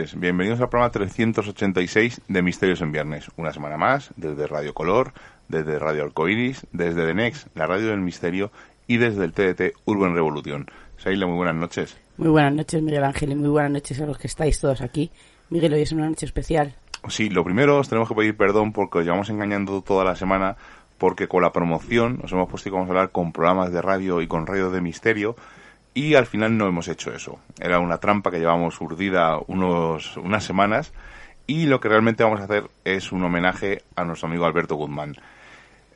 Noches, bienvenidos al programa 386 de Misterios en Viernes. Una semana más, desde Radio Color, desde Radio Alcoiris, desde The Next, la radio del misterio, y desde el TDT Urban Revolution. Seila, muy buenas noches. Muy buenas noches, Miguel Ángel, y muy buenas noches a los que estáis todos aquí. Miguel, hoy es una noche especial. Sí, lo primero os tenemos que pedir perdón porque os llevamos engañando toda la semana porque con la promoción nos hemos puesto que vamos a hablar con programas de radio y con radio de misterio y al final no hemos hecho eso. Era una trampa que llevamos urdida unos, unas semanas y lo que realmente vamos a hacer es un homenaje a nuestro amigo Alberto Guzmán.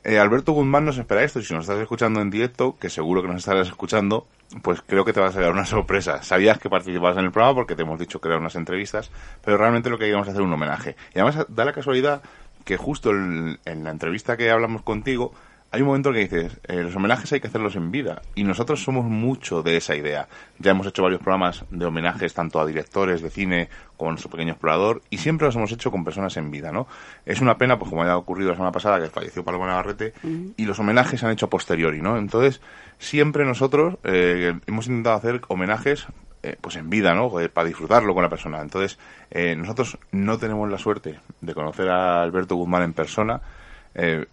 Eh, Alberto Guzmán nos espera esto y si nos estás escuchando en directo, que seguro que nos estarás escuchando, pues creo que te vas a dar una sorpresa. Sabías que participabas en el programa porque te hemos dicho que eran unas entrevistas, pero realmente lo que a hacer es un homenaje. Y además da la casualidad que justo en la entrevista que hablamos contigo, hay un momento que dices, eh, los homenajes hay que hacerlos en vida. Y nosotros somos mucho de esa idea. Ya hemos hecho varios programas de homenajes tanto a directores de cine como a nuestro pequeño explorador y siempre los hemos hecho con personas en vida, ¿no? Es una pena, pues como ha ocurrido la semana pasada, que falleció Paloma Navarrete, y los homenajes se han hecho a posteriori, ¿no? Entonces, siempre nosotros eh, hemos intentado hacer homenajes eh, pues en vida, ¿no? Eh, para disfrutarlo con la persona. Entonces, eh, nosotros no tenemos la suerte de conocer a Alberto Guzmán en persona. Eh,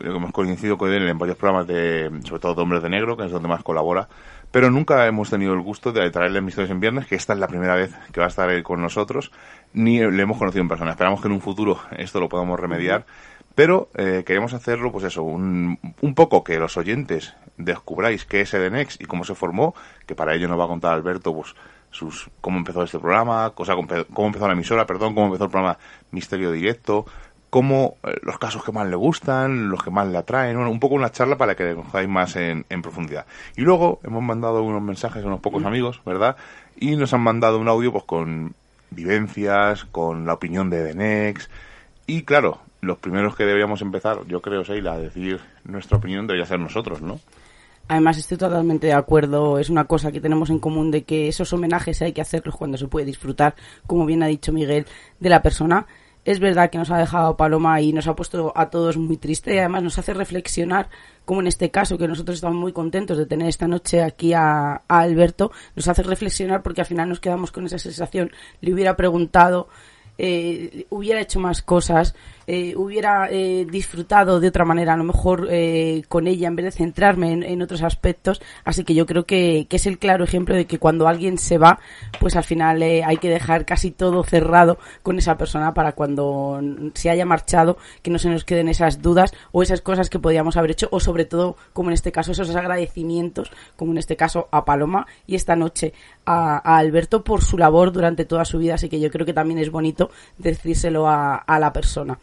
hemos, co- hemos coincidido con él en varios programas de, sobre todo de Hombres de Negro, que es donde más colabora, pero nunca hemos tenido el gusto de traerle Misterios en Viernes, que esta es la primera vez que va a estar con nosotros, ni le hemos conocido en persona. Esperamos que en un futuro esto lo podamos remediar, pero eh, queremos hacerlo, pues eso, un, un poco que los oyentes descubráis qué es Edenex y cómo se formó, que para ello nos va a contar Alberto, pues sus cómo empezó este programa, cosa, cómo empezó la emisora, perdón, cómo empezó el programa Misterio Directo, cómo eh, los casos que más le gustan, los que más le atraen, bueno, un poco una charla para que conozcáis más en, en profundidad. Y luego hemos mandado unos mensajes a unos pocos amigos, ¿verdad? Y nos han mandado un audio pues con vivencias, con la opinión de Denex. Y claro, los primeros que deberíamos empezar, yo creo, Seila, a decir nuestra opinión debería ser nosotros, ¿no? Además, estoy totalmente de acuerdo. Es una cosa que tenemos en común de que esos homenajes hay que hacerlos cuando se puede disfrutar, como bien ha dicho Miguel, de la persona. Es verdad que nos ha dejado Paloma y nos ha puesto a todos muy triste y además nos hace reflexionar, como en este caso, que nosotros estamos muy contentos de tener esta noche aquí a, a Alberto, nos hace reflexionar porque al final nos quedamos con esa sensación. Le hubiera preguntado, eh, hubiera hecho más cosas, eh, hubiera eh, disfrutado de otra manera, a lo mejor eh, con ella, en vez de centrarme en, otros aspectos. Así que yo creo que, que, es el claro ejemplo de que cuando alguien se va, pues al final hay que dejar casi todo cerrado con esa persona para cuando se haya marchado, que no se nos queden esas dudas o esas cosas que podíamos haber hecho, o sobre todo, como en este caso, esos agradecimientos, como en este caso a Paloma y esta noche a, Alberto por su labor durante toda su vida. Así que yo creo que también es bonito decírselo a, a la persona.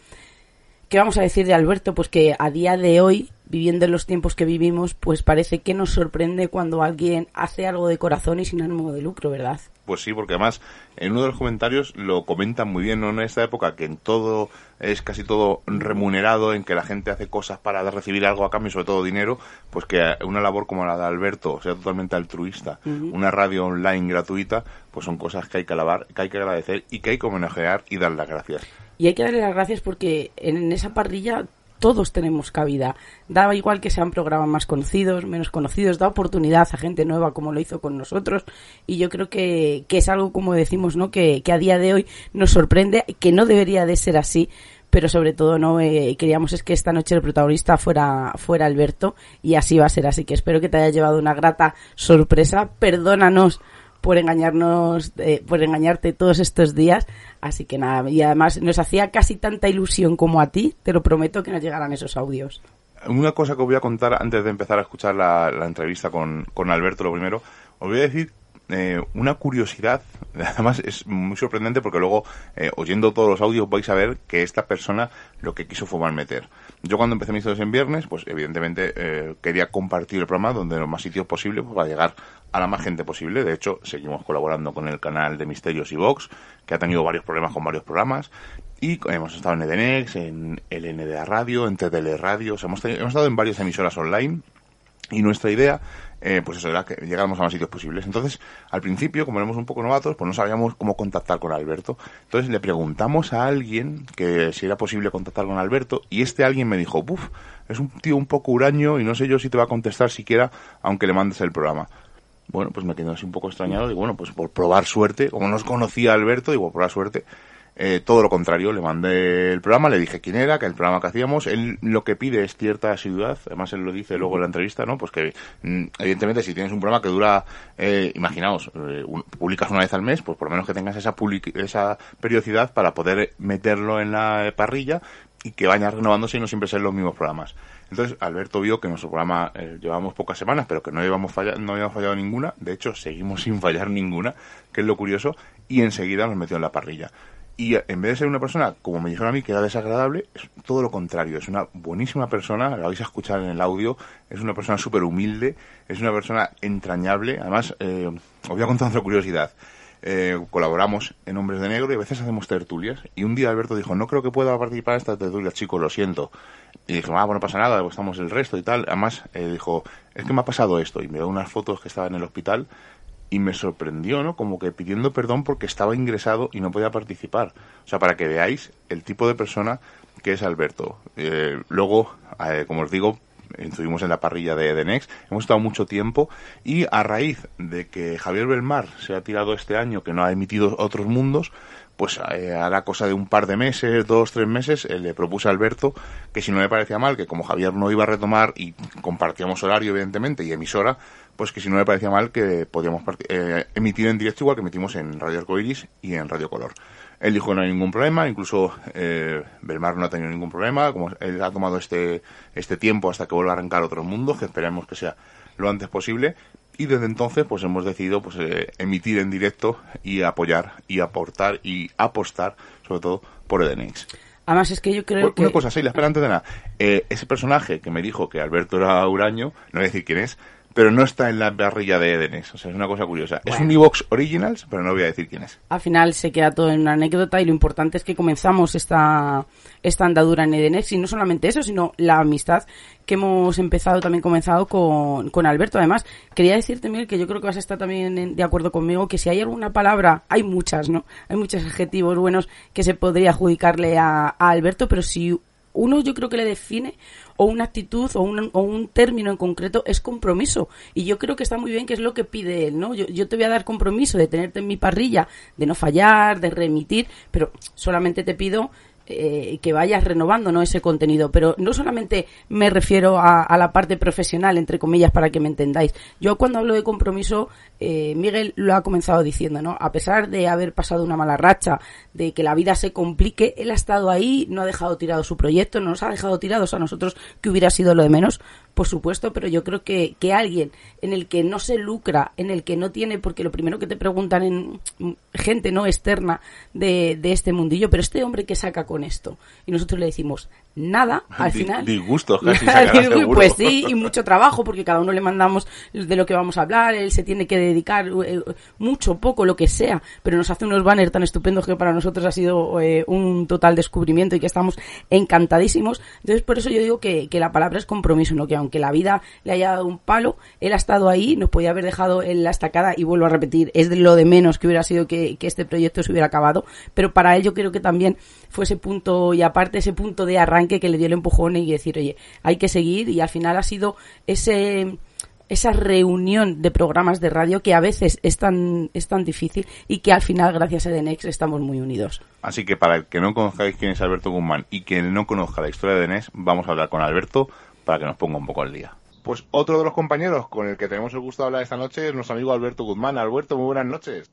¿Qué vamos a decir de Alberto? Pues que a día de hoy, viviendo en los tiempos que vivimos, pues parece que nos sorprende cuando alguien hace algo de corazón y sin ánimo de lucro, ¿verdad? Pues sí, porque además en uno de los comentarios lo comentan muy bien, ¿no? En esta época que en todo es casi todo remunerado, en que la gente hace cosas para recibir algo a cambio, sobre todo dinero, pues que una labor como la de Alberto sea totalmente altruista, una radio online gratuita, pues son cosas que hay que alabar, que hay que agradecer y que hay que homenajear y dar las gracias. Y hay que darle las gracias porque en esa parrilla todos tenemos cabida. Da igual que sean programas más conocidos, menos conocidos, da oportunidad a gente nueva como lo hizo con nosotros. Y yo creo que, que es algo, como decimos, ¿no? Que, que, a día de hoy nos sorprende, que no debería de ser así, pero sobre todo no eh, queríamos es que esta noche el protagonista fuera, fuera Alberto y así va a ser. Así que espero que te haya llevado una grata sorpresa. Perdónanos por engañarnos, eh, por engañarte todos estos días. Así que nada, y además nos hacía casi tanta ilusión como a ti, te lo prometo que nos llegaran esos audios. Una cosa que os voy a contar antes de empezar a escuchar la, entrevista con, con Alberto, lo primero, os voy a decir eh, una curiosidad, además es muy sorprendente porque luego, eh, oyendo todos los audios, vais a ver que esta persona lo que quiso fue mal meter. Yo cuando empecé mis estudios en viernes, pues evidentemente quería compartir el programa donde los más sitios posible pues, para llegar a la más gente posible. De hecho, seguimos colaborando con el canal de Misterios y Vox, que ha tenido varios problemas con varios programas. Y hemos estado en Edenex, en el NDA Radio, en TDL Radio, hemos, hemos estado en varias emisoras online. Y nuestra idea, eh, pues eso era que llegáramos a más sitios posibles. Entonces, al principio, como éramos un poco novatos, pues no sabíamos cómo contactar con Alberto. Entonces le preguntamos a alguien que si era posible contactar con Alberto, y este alguien me dijo, buf, es un tío un poco huraño y no sé yo si te va a contestar siquiera, aunque le mandes el programa. Bueno, pues me quedé así un poco extrañado. y bueno, pues por probar suerte, como no os conocía Alberto, digo, por probar suerte, eh, todo lo contrario, le mandé el programa, le dije quién era, que el programa que hacíamos, él lo que pide es cierta asiduidad, además él lo dice luego en la entrevista, ¿no? Pues que mm, evidentemente si tienes un programa que dura, eh, imaginaos, eh, publicas una vez al mes, pues por lo menos que tengas esa, esa periodicidad para poder meterlo en la parrilla y que vaya renovándose y no siempre sean los mismos programas. Entonces, Alberto vio que nuestro programa eh, llevamos pocas semanas, pero que no habíamos, fallado, no habíamos fallado ninguna. De hecho, seguimos sin fallar ninguna, que es lo curioso, y enseguida nos metió en la parrilla. Y en vez de ser una persona, como me dijeron a mí, que era desagradable, es todo lo contrario. Es una buenísima persona, la vais a escuchar en el audio, es una persona súper humilde, es una persona entrañable. Además, eh, os voy a contar otra curiosidad. Eh, colaboramos en Hombres de Negro y a veces hacemos tertulias. Y un día Alberto dijo, no creo que pueda participar en esta tertulia, chicos, lo siento. Y dije, ah, bueno, no pasa nada, estamos el resto y tal. Además, eh, dijo, es que me ha pasado esto. Y me dio unas fotos que estaba en el hospital y me sorprendió, ¿no? Como que pidiendo perdón porque estaba ingresado y no podía participar. O sea, para que veáis el tipo de persona que es Alberto. Eh, luego, como os digo, estuvimos en la parrilla de, de Next, hemos estado mucho tiempo y a raíz de que Javier Belmar se ha tirado este año, que no ha emitido otros mundos, pues eh, a la cosa de un par de meses, dos, tres meses, eh, le propuse a Alberto que si no le parecía mal, que como Javier no iba a retomar y compartíamos horario evidentemente y emisora, pues que si no le parecía mal que podíamos eh, emitir en directo igual que emitimos en Radio Arcoiris y en Radio Color. Él dijo que no hay ningún problema, incluso eh, Belmar no ha tenido ningún problema, como él ha tomado este, este tiempo hasta que vuelva a arrancar otro mundo, que esperemos que sea lo antes posible, y desde entonces pues hemos decidido pues eh, emitir en directo y apoyar y aportar y apostar sobre todo por Edenix. Además es que yo creo que... Una cosa, sí, la espera antes de nada. Eh, ese personaje que me dijo que Alberto era Uraño, no voy a decir quién es, pero no está en la parrilla de Edenes. O sea, es una cosa curiosa. Es un Evox Originals, pero no voy a decir quién es. Al final se queda todo en una anécdota y lo importante es que comenzamos esta, esta andadura en Edenex y no solamente eso, sino la amistad que hemos empezado, también comenzado con, con Alberto. Además, quería decirte, Miguel, que yo creo que vas a estar también de acuerdo conmigo, que si hay alguna palabra, hay muchas, ¿no? Hay muchos adjetivos buenos que se podría adjudicarle a, a Alberto, pero si uno yo creo que le define o una actitud o un, o un término en concreto es compromiso. Y yo creo que está muy bien que es lo que pide él, ¿no? Yo, yo te voy a dar compromiso de tenerte en mi parrilla, de no fallar, de remitir, pero solamente te pido eh, que vayas renovando ¿no? ese contenido. Pero no solamente me refiero a, la parte profesional, entre comillas, para que me entendáis. Yo cuando hablo de compromiso, eh, Miguel lo ha comenzado diciendo, ¿no? A pesar de haber pasado una mala racha, de que la vida se complique, él ha estado ahí, no ha dejado tirado su proyecto, no nos ha dejado tirados a nosotros, que hubiera sido lo de menos, por supuesto, pero yo creo que, que alguien en el que no se lucra, en el que no tiene, porque lo primero que te preguntan en gente no externa de, de este mundillo, pero este hombre que saca con esto, y nosotros le decimos, nada, al final. Disgusto, Pues sí, y mucho trabajo, porque cada uno le mandamos de lo que vamos a hablar, él se tiene que dedicar eh, mucho, poco, lo que sea, pero nos hace unos banners tan estupendos que para nosotros ha sido eh, un total descubrimiento y que estamos encantadísimos. Entonces, por eso yo digo que, que la palabra es compromiso, ¿no? Que aunque la vida le haya dado un palo, él ha estado ahí, nos podía haber dejado en la estacada, y vuelvo a repetir, es de lo de menos que hubiera sido que, que este proyecto se hubiera acabado, pero para él yo creo que también fue ese punto, y aparte ese punto de arranque que le dio el empujón y decir, oye, hay que seguir, y al final ha sido ese esa reunión de programas de radio que a veces es tan, es tan difícil y que al final, gracias a Denex, estamos muy unidos. Así que para el que no conozcáis quién es Alberto Guzmán y quien no conozca la historia de Denex, vamos a hablar con Alberto para que nos ponga un poco al día. Pues otro de los compañeros con el que tenemos el gusto de hablar esta noche es nuestro amigo Alberto Guzmán. Alberto, muy buenas noches.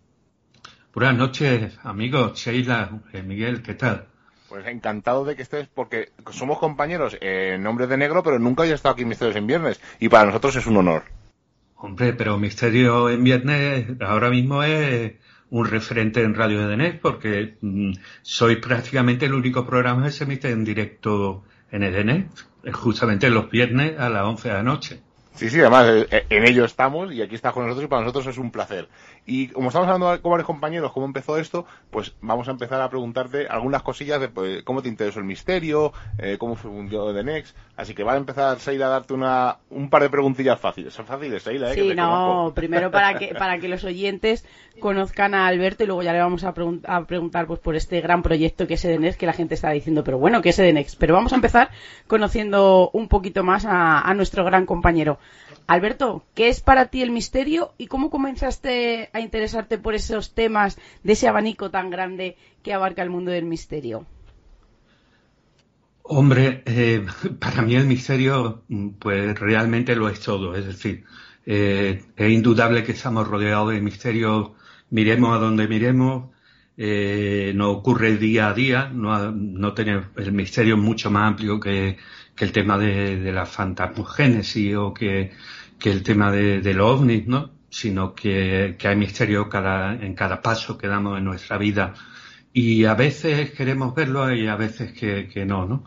Buenas noches, amigos. Sheila, eh, Miguel, ¿qué tal? Pues encantado de que estés, porque somos compañeros en nombre de negro, pero nunca había estado aquí en Misterios en Viernes, y para nosotros es un honor. Hombre, pero Misterio en Viernes ahora mismo es un referente en Radio de Denet, porque mm, soy prácticamente el único programa que se emite en directo en Edenet, justamente los viernes a las 11 de la noche. Sí, sí, además eh, en ello estamos y aquí está con nosotros y para nosotros es un placer. Y como estamos hablando con varios compañeros cómo empezó esto, pues vamos a empezar a preguntarte algunas cosillas de pues, cómo te interesó el misterio, eh, cómo fue un de Next. Así que va a empezar Seila a darte una, un par de preguntillas fáciles. Son fáciles, Seila, ¿eh? Sí, no, primero para que, para que los oyentes conozcan a Alberto y luego ya le vamos a, a preguntar pues por este gran proyecto que es Edenex, que la gente está diciendo, pero bueno, que es Edenex. Pero vamos a empezar conociendo un poquito más a, a nuestro gran compañero. Alberto, ¿qué es para ti el misterio y cómo comenzaste a interesarte por esos temas de ese abanico tan grande que abarca el mundo del misterio? Hombre, eh, para mí el misterio, pues realmente lo es todo. Es decir, eh, es indudable que estamos rodeados de misterios, miremos a donde miremos, eh, nos ocurre día a día, no, no tener el misterio mucho más amplio que, que el tema de, la fantasmogénesis o que, que el tema de, de los ovnis, ¿no? Sino que, que hay misterio cada, en cada paso que damos en nuestra vida. Y a veces queremos verlo y a veces que, que no, ¿no?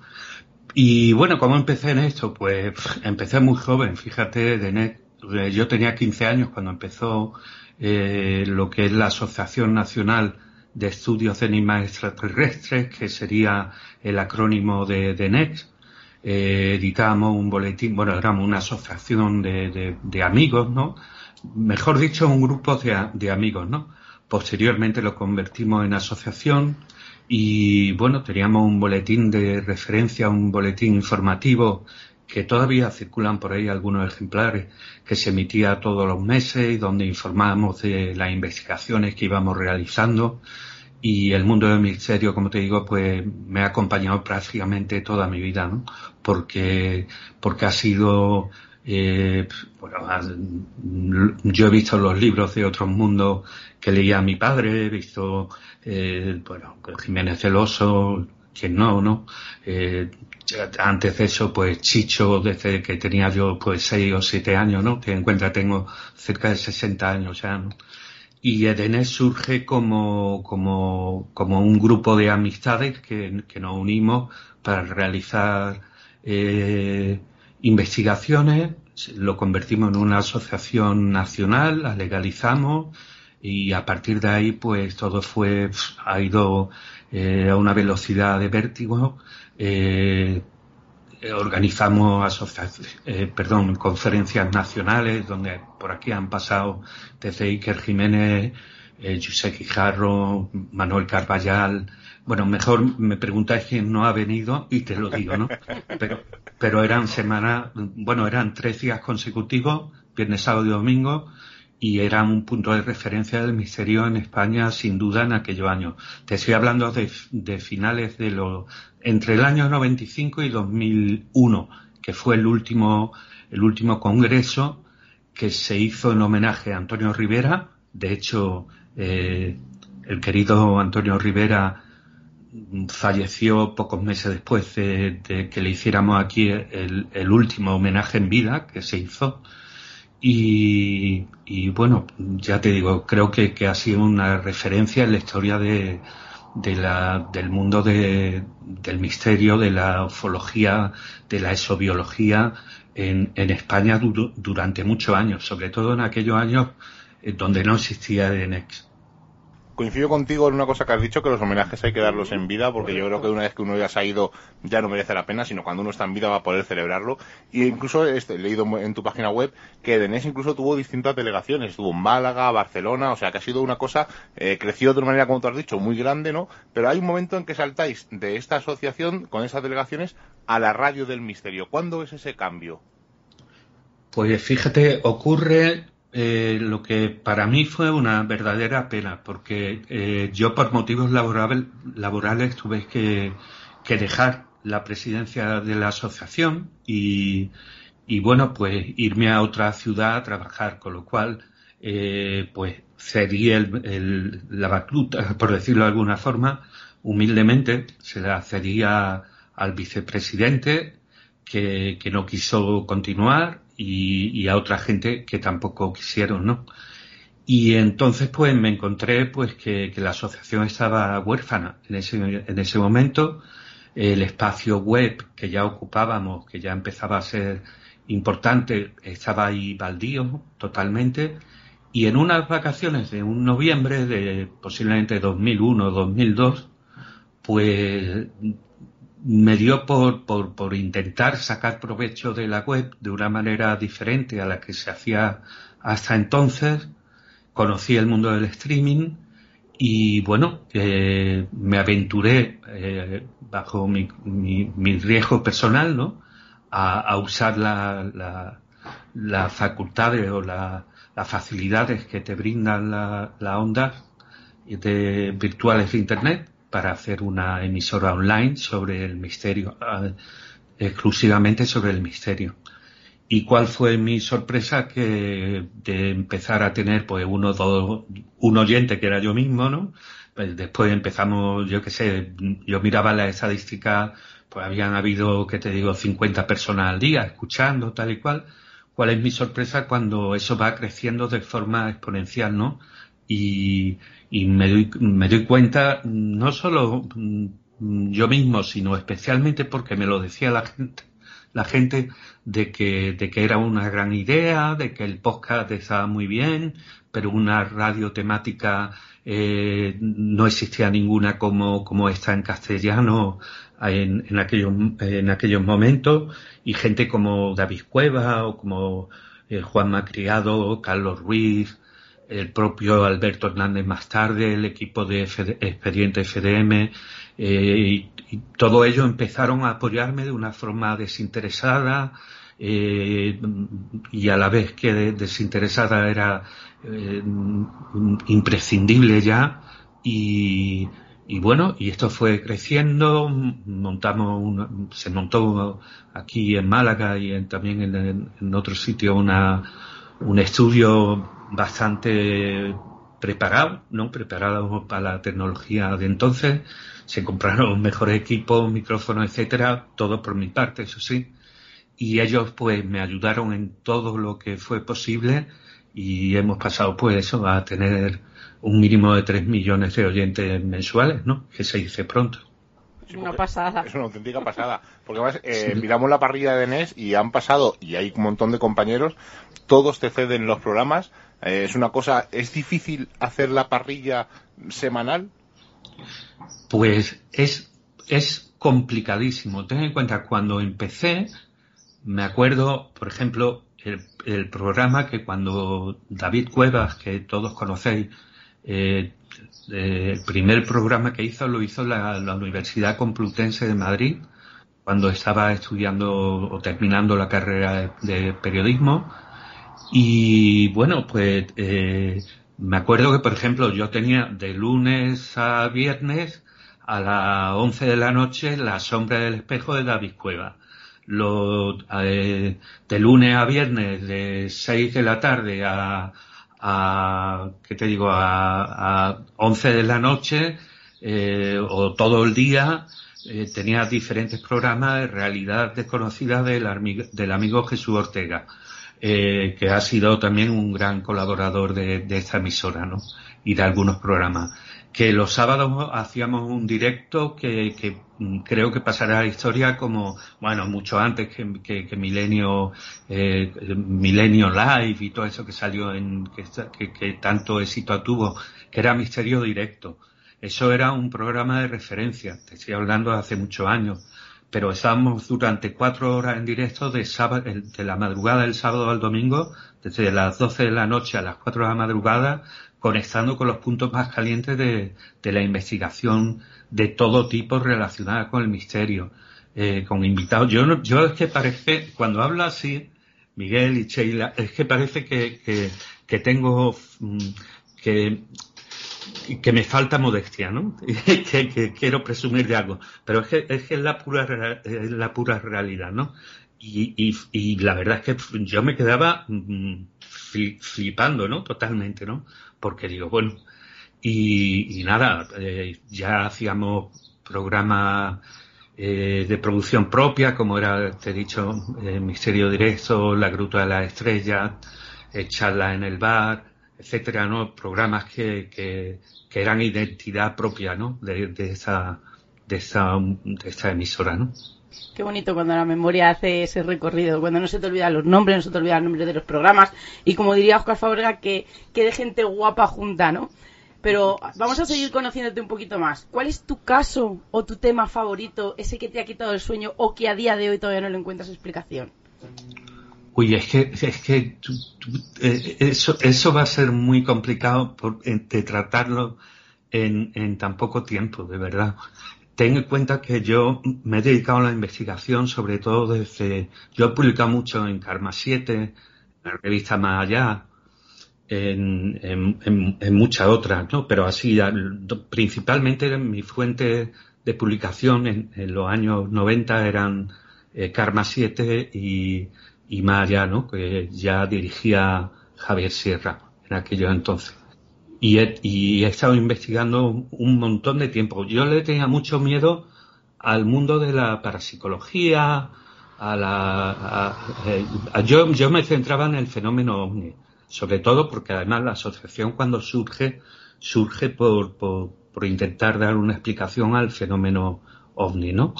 Y bueno, ¿cómo empecé en esto? Pues empecé muy joven, fíjate, de yo tenía 15 años cuando empezó eh, lo que es la Asociación Nacional de Estudios de Enigmas Extraterrestres, que sería el acrónimo de, de NEX eh, editamos un boletín, bueno, éramos una asociación de, amigos, ¿no? Mejor dicho, un grupo de, de, amigos, ¿no? Posteriormente lo convertimos en asociación y, bueno, teníamos un boletín de referencia, un boletín informativo que todavía circulan por ahí algunos ejemplares que se emitía todos los meses y donde informábamos de las investigaciones que íbamos realizando y el mundo del misterio, como te digo, pues me ha acompañado prácticamente toda mi vida, ¿no? Porque, porque ha sido, eh, bueno, yo he visto los libros de otros mundos que leía mi padre, he visto, eh, bueno, Jiménez Celoso, quien no, ¿no? Eh, antes de eso, pues Chicho, desde que tenía yo pues seis o siete años, ¿no? Ten en cuenta, tengo cerca de 60 años ya, ¿no? Y Edenes surge como, como, como un grupo de amistades que, que nos unimos para realizar eh, investigaciones, lo convertimos en una asociación nacional, la legalizamos y a partir de ahí pues todo fue, ha ido eh, a una velocidad de vértigo. Eh, eh, organizamos eh, perdón, conferencias nacionales donde por aquí han pasado desde Iker Jiménez, eh, José Manuel Carballal. Bueno, mejor me preguntáis quién no ha venido y te lo digo, ¿no? Pero, pero eran semanas, bueno, eran tres días consecutivos, viernes, sábado y domingo, y era un punto de referencia del misterio en España sin duda en aquellos años. Te estoy hablando de, finales de los, entre el año 95 y 2001, que fue el último, el último congreso que se hizo en homenaje a Antonio Rivera. De hecho, eh, el querido Antonio Rivera falleció pocos meses después de, que le hiciéramos aquí el, último homenaje en vida que se hizo. Y, bueno, ya te digo, creo que, ha sido una referencia en la historia de, la, del mundo del misterio, de la ufología, de la exobiología en, en España durante muchos años, sobre todo en aquellos años eh, donde no existía EDNX coincido contigo en una cosa que has dicho, que los homenajes hay que darlos en vida, porque yo creo que una vez que uno ya se ha ido ya no merece la pena, sino cuando uno está en vida va a poder celebrarlo. Y incluso este, he leído en tu página web que Denés incluso tuvo distintas delegaciones, estuvo en Málaga, Barcelona, o sea que ha sido una cosa, eh, creció de una manera, como tú has dicho, muy grande, ¿no? Pero hay un momento en que saltáis de esta asociación con esas delegaciones a la radio del misterio. ¿Cuándo es ese cambio? Pues fíjate, ocurre eh, lo que para mí fue una verdadera pena, porque eh, yo por motivos laborales tuve que, dejar la presidencia de la asociación y, bueno, pues irme a otra ciudad a trabajar, con lo cual eh, pues cedí el, la batuta, por decirlo de alguna forma, humildemente, se la cedía al vicepresidente que no quiso continuar y, a otra gente que tampoco quisieron, ¿no? Y entonces pues me encontré pues que, la asociación estaba huérfana en ese, en ese momento. El espacio web que ya ocupábamos, que ya empezaba a ser importante, estaba ahí baldío totalmente. Y en unas vacaciones de un noviembre de posiblemente 2001 o 2002, pues me dio por, por, por, intentar sacar provecho de la web de una manera diferente a la que se hacía hasta entonces. Conocí el mundo del streaming y bueno, eh, me aventuré eh, bajo mi, mi, riesgo personal, ¿no? A, usar la, la, las facultades o las facilidades que te brindan las la ondas de virtuales de Internet para hacer una emisora online sobre el misterio, ah, exclusivamente sobre el misterio. ¿Y cuál fue mi sorpresa? Que de empezar a tener pues uno, dos, un oyente que era yo mismo, ¿no? Pues después empezamos, yo qué sé, yo miraba la estadística, pues habían habido, que te digo, 50 personas al día escuchando, tal y cual. ¿Cuál es mi sorpresa cuando eso va creciendo de forma exponencial, ¿no? Y, y me doy, me doy cuenta no solo mm, yo mismo, sino especialmente porque me lo decía la gente, la gente de que, de que era una gran idea, de que el podcast estaba muy bien, pero una radio temática eh, no existía ninguna como, como está en castellano en, en, aquellos, en aquellos momentos, y gente como David Cueva o como eh, Juan Macriado, Carlos Ruiz, el propio Alberto Hernández más tarde, el equipo de Expediente FDM, eh, y, todo ello empezaron a apoyarme de una forma desinteresada eh, y a la vez que desinteresada era eh, imprescindible ya y, bueno, y esto fue creciendo, montamos se montó aquí en Málaga y también en, en otro sitio una, un estudio bastante preparado, ¿no? Preparado para la tecnología de entonces. Se compraron mejores equipos, micrófonos, etcétera, todo por mi parte, eso sí. Y ellos pues me ayudaron en todo lo que fue posible y hemos pasado pues eso a tener un mínimo de 3 millones de oyentes mensuales, ¿no? Que se dice pronto. una pasada. Es una auténtica pasada. Porque además eh, miramos la parrilla de NES y han pasado, y hay un montón de compañeros, todos te ceden los programas, eh, es una cosa, ¿es difícil hacer la parrilla semanal? Pues es, es complicadísimo. Ten en cuenta, cuando empecé, me acuerdo, por ejemplo, el, programa que cuando David Cuevas, que todos conocéis, eh, eh, el primer programa que hizo lo hizo la, la Universidad Complutense de Madrid, cuando estaba estudiando o terminando la carrera de periodismo Y bueno, pues eh, me acuerdo que, por ejemplo, yo tenía de lunes a viernes a las 11 de la noche La sombra del espejo de David Cueva. Lo, eh, de lunes a viernes de 6 de la tarde a, a ¿qué te digo? A, a 11 de la noche eh, o todo el día eh, tenía diferentes programas de realidad desconocida del, del amigo Jesús Ortega. Eh, que ha sido también un gran colaborador de, esta emisora, ¿no? Y de algunos programas. Que los sábados hacíamos un directo que, mm, creo que pasará a la historia como, bueno, mucho antes que, Milenio, eh, Milenio Live y todo eso que salió en, que, que tanto éxito tuvo, que era Misterio Directo. Eso era un programa de referencia, te estoy hablando de hace muchos años pero estábamos durante cuatro horas en directo de, sábado, de la madrugada del sábado al domingo, desde las 12 de la noche a las 4 de la madrugada, conectando con los puntos más calientes de, la investigación de todo tipo relacionada con el misterio, eh, con invitados. Yo, yo es que parece, cuando habla así, Miguel y Sheila, es que parece que, que, que tengo, mm, que que me falta modestia, ¿no? que, quiero presumir de algo. Pero es que es, la, pura, es la pura realidad, ¿no? Y, y, la verdad es que yo me quedaba mm, flipando, ¿no? Totalmente, ¿no? Porque digo, bueno, y, nada, eh, ya hacíamos programas eh, de producción propia, como era, te he dicho, eh, Misterio Directo, La Gruta de las Estrellas, Charla en el Bar, etcétera, ¿no? Programas que, que, que eran identidad propia, ¿no? De, esa, de, esa, de esa emisora, ¿no? Qué bonito cuando la memoria hace ese recorrido, cuando no se te olvidan los nombres, no se te olvidan los nombres de los programas y como diría Oscar Fabrega, que, que de gente guapa junta, ¿no? Pero vamos a seguir conociéndote un poquito más. ¿Cuál es tu caso o tu tema favorito, ese que te ha quitado el sueño o que a día de hoy todavía no le encuentras explicación? Uy, es que, es que eh, eso, eso va a ser muy complicado de tratarlo en, en tan poco tiempo, de verdad. Ten en cuenta que yo me he dedicado a la investigación, sobre todo desde, yo he publicado mucho en Karma 7, en la revista Más Allá, en, en, en, muchas otras, ¿no? Pero así, principalmente mi fuente de publicación en, en los años 90 eran eh, Karma 7 y y más allá, ¿no? Que ya dirigía Javier Sierra en aquellos entonces. Y he, y he estado investigando un montón de tiempo. Yo le tenía mucho miedo al mundo de la parapsicología, a la, a, yo, yo me centraba en el fenómeno ovni, sobre todo porque además la asociación cuando surge, surge por, por, por intentar dar una explicación al fenómeno ovni, ¿no?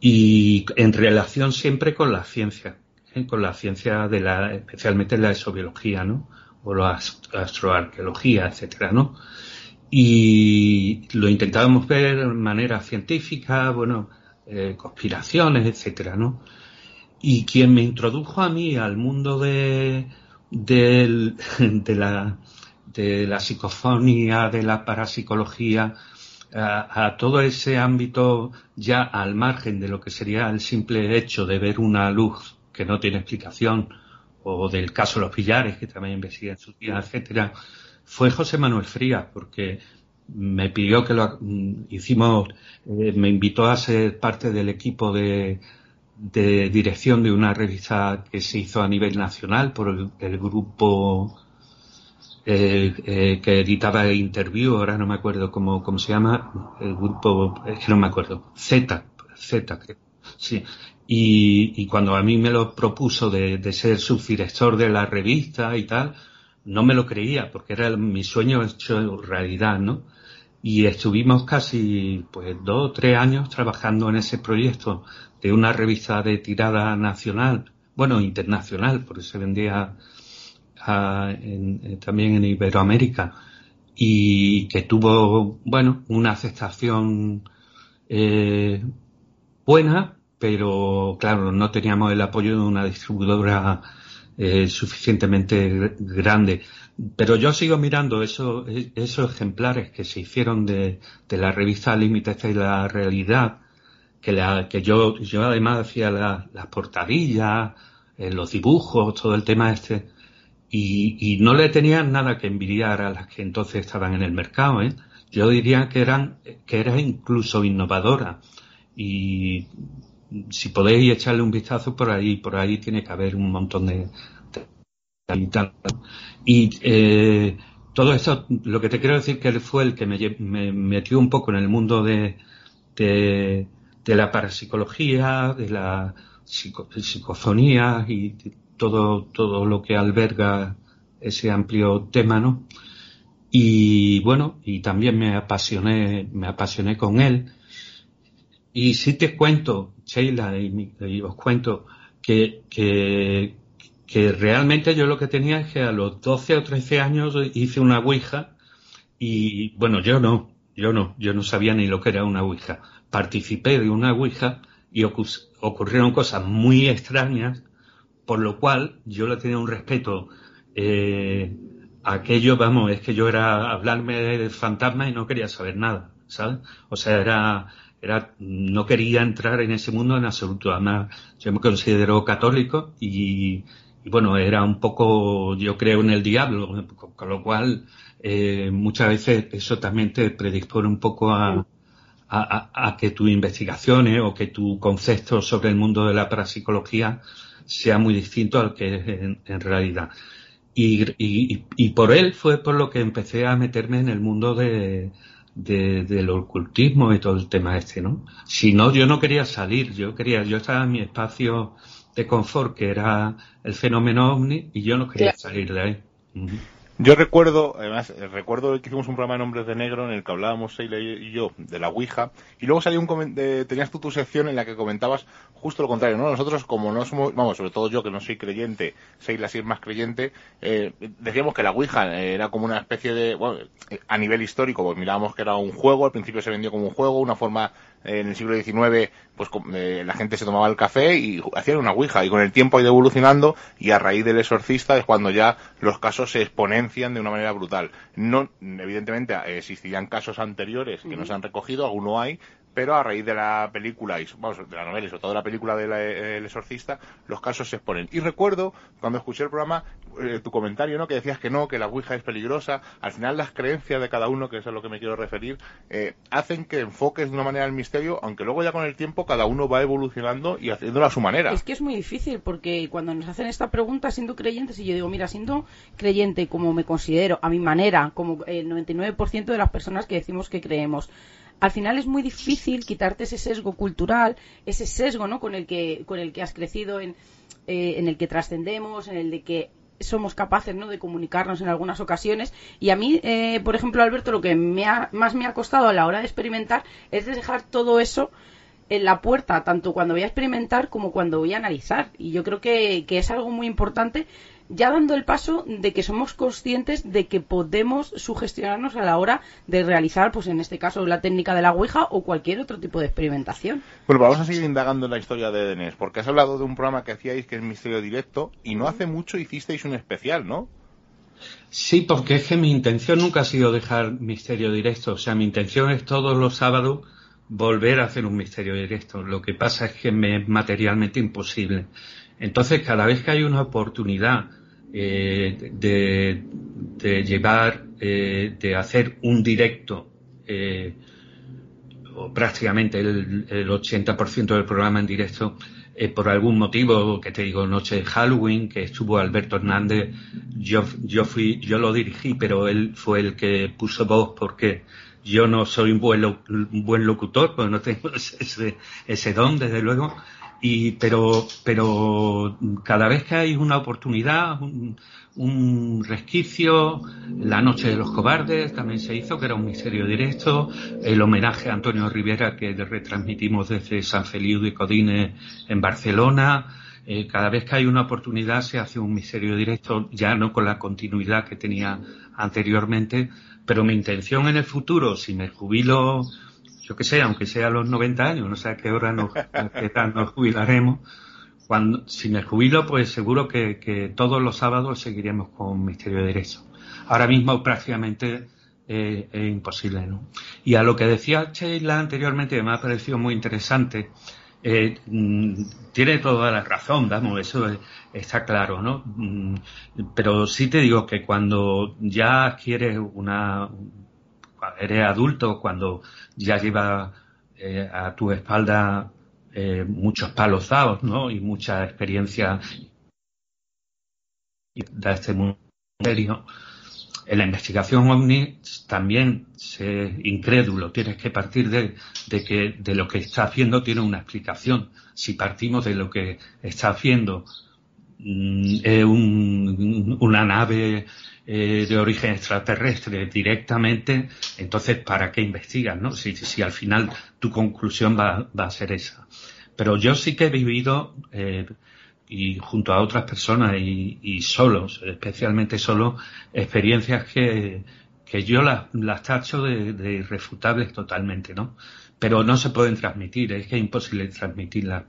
Y en relación siempre con la ciencia con la ciencia de la, especialmente la exobiología, ¿no? O la astroarqueología, etcétera, ¿no? Y lo intentábamos ver de manera científica, bueno, eh, conspiraciones, etcétera, ¿no? Y quien me introdujo a mí al mundo de, de, de la, psicofonía, de la parapsicología, a, todo ese ámbito ya al margen de lo que sería el simple hecho de ver una luz que no tiene explicación, o del caso de los pillares, que también investiga en su día, etcétera, fue José Manuel Frías, porque me pidió que lo mm, hicimos, eh, me invitó a ser parte del equipo de, de, dirección de una revista que se hizo a nivel nacional por el, grupo eh, eh, que editaba Interview, ahora no me acuerdo cómo, cómo se llama, el grupo, es que no me acuerdo, Z, Z, sí. Y, cuando a mí me lo propuso de, ser subdirector de la revista y tal, no me lo creía, porque era mi sueño hecho realidad, ¿no? Y estuvimos casi, pues, dos o tres años trabajando en ese proyecto de una revista de tirada nacional, bueno, internacional, porque se vendía también en Iberoamérica, y que tuvo, bueno, una aceptación eh, buena, pero claro, no teníamos el apoyo de una distribuidora eh, suficientemente grande. Pero yo sigo mirando esos, esos ejemplares que se hicieron de, la revista Límites de la Realidad, que, la, que yo, yo además hacía las portadillas, eh, los dibujos, todo el tema este. y, no le tenían nada que envidiar a las que entonces estaban en el mercado. ¿eh? Yo diría que eran que era incluso innovadora y si podéis echarle un vistazo por ahí, por ahí tiene que haber un montón de, y eh, todo esto, lo que te quiero decir que él fue el que me, metió un poco en el mundo de, de, la parapsicología, de la psicofonía y todo, todo lo que alberga ese amplio tema, ¿no? Y bueno, y también me apasioné, me apasioné con él. Y si te cuento, Sheila, y, os cuento que, que, que realmente yo lo que tenía es que a los 12 o 13 años hice una Ouija y bueno, yo no, yo no, yo no sabía ni lo que era una Ouija. Participé de una Ouija y ocurrieron cosas muy extrañas, por lo cual yo le tenía un respeto eh, aquello, vamos, es que yo era hablarme de fantasmas y no quería saber nada, ¿sabes? O sea, era, era, no quería entrar en ese mundo en absoluto. Además, yo me considero católico y, bueno, era un poco, yo creo en el diablo, con, lo cual eh, muchas veces eso también te predispone un poco a, a, que tu investigaciones o que tu concepto sobre el mundo de la parapsicología sea muy distinto al que es en realidad. Y, y, y, por él fue por lo que empecé a meterme en el mundo de, de, del ocultismo y todo el tema este, ¿no? Si no, yo no quería salir, yo quería, yo estaba en mi espacio de confort, que era el fenómeno ovni, y yo no quería salir de ahí. Yo recuerdo, además, recuerdo que hicimos un programa de Hombres de Negro en el que hablábamos Seila y yo de la Ouija, y luego salió un tenías tú tu sección en la que comentabas justo lo contrario, ¿no? Nosotros, como no somos, vamos, sobre todo yo que no soy creyente, Seila sí es más creyente, eh, decíamos que la Ouija era como una especie de, bueno, a nivel histórico, pues mirábamos que era un juego, al principio se vendió como un juego, una forma en el siglo XIX, pues eh, la gente se tomaba el café y hacían una ouija. Y con el tiempo ha ido evolucionando y a raíz del exorcista es cuando ya los casos se exponencian de una manera brutal. No, evidentemente existirían casos anteriores que no se han recogido, alguno hay, pero a raíz de la película, y, vamos, de la novela y sobre todo de la película del de Exorcista, los casos se exponen. Y recuerdo, cuando escuché el programa, eh, tu comentario, ¿no? Que decías que no, que la Ouija es peligrosa. Al final las creencias de cada uno, que es a lo que me quiero referir, eh, hacen que enfoques de una manera el misterio, aunque luego ya con el tiempo cada uno va evolucionando y haciéndolo a su manera. Es que es muy difícil, porque cuando nos hacen esta pregunta siendo creyentes, y yo digo, mira, siendo creyente como me considero, a mi manera, como el 99% de las personas que decimos que creemos, al final es muy difícil quitarte ese sesgo cultural, ese sesgo ¿no? con, el que, con el que has crecido, en, eh, en el que trascendemos, en el de que somos capaces ¿no? de comunicarnos en algunas ocasiones. Y a mí, eh, por ejemplo, Alberto, lo que me más me ha costado a la hora de experimentar es dejar todo eso en la puerta, tanto cuando voy a experimentar como cuando voy a analizar. Y yo creo que, que es algo muy importante ya dando el paso de que somos conscientes de que podemos sugestionarnos a la hora de realizar, pues en este caso, la técnica de la Ouija o cualquier otro tipo de experimentación. Bueno, vamos a seguir indagando en la historia de Denés, porque has hablado de un programa que hacíais que es Misterio Directo y no hace mucho hicisteis un especial, ¿no? Sí, porque es que mi intención nunca ha sido dejar Misterio Directo, o sea, mi intención es todos los sábados volver a hacer un Misterio Directo. Lo que pasa es que me es materialmente imposible. Entonces, cada vez que hay una oportunidad eh, de, llevar, eh, de hacer un directo, eh, o prácticamente el, 80% del programa en directo, por algún motivo, que te digo, noche de Halloween, que estuvo Alberto Hernández, yo, yo fui, yo lo dirigí, pero él fue el que puso voz porque yo no soy un buen, un buen locutor, pues no tengo ese, ese don, desde luego. Y pero pero cada vez que hay una oportunidad un, resquicio la noche de los cobardes también se hizo que era un misterio directo el homenaje a Antonio Rivera que retransmitimos desde San Feliu de Codines en Barcelona. Eh, cada vez que hay una oportunidad se hace un misterio directo ya no con la continuidad que tenía anteriormente pero mi intención en el futuro si me jubilo yo que sé, aunque sea a los 90 años, no sé a qué hora nos, nos jubilaremos, cuando, si me jubilo, pues seguro que, todos los sábados seguiremos con Misterio de Derecho. Ahora mismo prácticamente eh, es imposible, ¿no? Y a lo que decía Sheila anteriormente, me ha parecido muy interesante, eh, mm, tiene toda la razón, vamos, eso está claro, ¿no? Mm, pero sí te digo que cuando ya adquieres una, eres adulto, cuando ya lleva eh, a tu espalda eh, muchos palos dados, ¿no? Y mucha experiencia de este mundo en la investigación OVNI también se incrédulo, tienes que partir de, que de lo que está haciendo tiene una explicación. Si partimos de lo que está haciendo mm, una nave eh, de origen extraterrestre directamente, entonces ¿para qué investigas? ¿no? Si, si al final tu conclusión va, va, a ser esa. Pero yo sí que he vivido eh, y junto a otras personas y, solos, especialmente solo, experiencias que, que yo las, las tacho de, irrefutables totalmente, ¿no? Pero no se pueden transmitir, es que es imposible transmitirlas.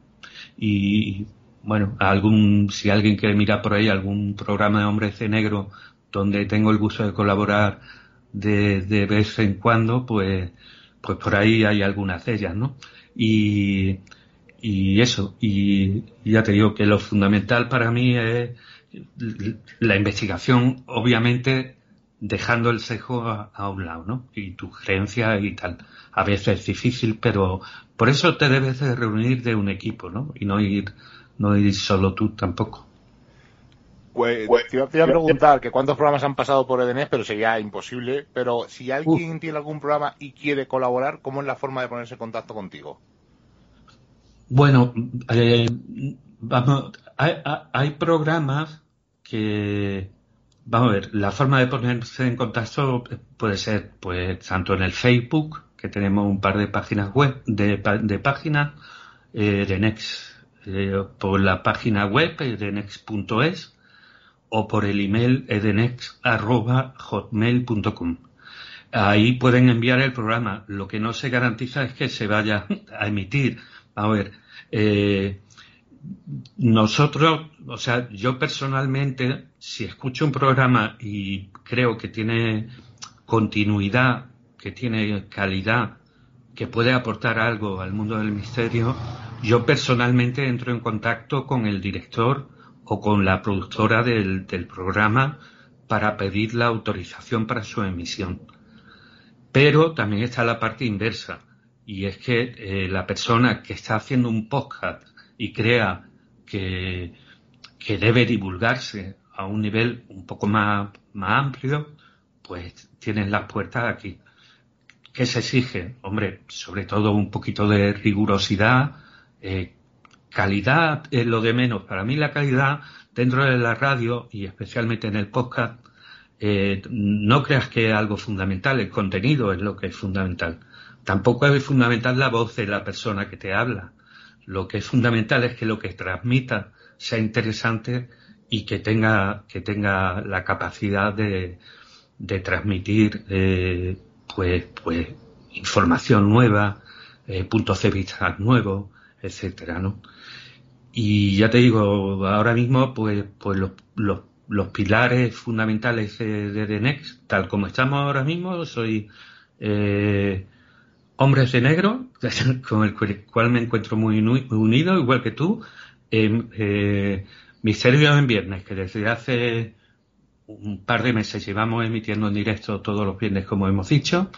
Y bueno, algún, si alguien quiere mirar por ahí algún programa de hombres de negro donde tengo el gusto de colaborar de, de vez en cuando, pues, pues por ahí hay algunas de ellas, ¿no? Y, y eso, y ya te digo que lo fundamental para mí es la investigación, obviamente dejando el sesgo a, un lado, ¿no? Y tu creencia y tal. A veces es difícil, pero por eso te debes de reunir de un equipo, ¿no? Y no ir, no ir solo tú tampoco. Pues, pues te, iba, a preguntar que cuántos programas han pasado por EDNES, pero sería imposible. Pero si alguien tiene algún programa y quiere colaborar, ¿cómo es la forma de ponerse en contacto contigo? Bueno, eh, vamos, hay, programas que, vamos a ver, la forma de ponerse en contacto puede ser, pues, tanto en el Facebook, que tenemos un par de páginas web, de, páginas, eh, de Next, eh, por la página web de next.es o por el email edenex.hotmail.com. Ahí pueden enviar el programa. Lo que no se garantiza es que se vaya a emitir. A ver, eh, nosotros, o sea, yo personalmente, si escucho un programa y creo que tiene continuidad, que tiene calidad, que puede aportar algo al mundo del misterio, yo personalmente entro en contacto con el director o con la productora del, programa para pedir la autorización para su emisión. Pero también está la parte inversa y es que eh, la persona que está haciendo un podcast y crea que, debe divulgarse a un nivel un poco más, más amplio, pues tienen las puertas aquí. ¿Qué se exige? Hombre, sobre todo un poquito de rigurosidad, eh, calidad es lo de menos. Para mí la calidad dentro de la radio y especialmente en el podcast, eh, no creas que es algo fundamental, el contenido es lo que es fundamental. Tampoco es fundamental la voz de la persona que te habla. Lo que es fundamental es que lo que transmita sea interesante y que tenga, que tenga la capacidad de, de transmitir eh, pues, pues información nueva, eh, puntos de vista nuevos, etcétera, ¿no? Y ya te digo, ahora mismo, pues, pues los, los, pilares fundamentales de, de, Next, tal como estamos ahora mismo, soy eh, Hombres de Negro, con el cual me encuentro muy unido, igual que tú. Eh, eh, Misterio en Viernes, que desde hace un par de meses llevamos emitiendo en directo todos los viernes, como hemos dicho.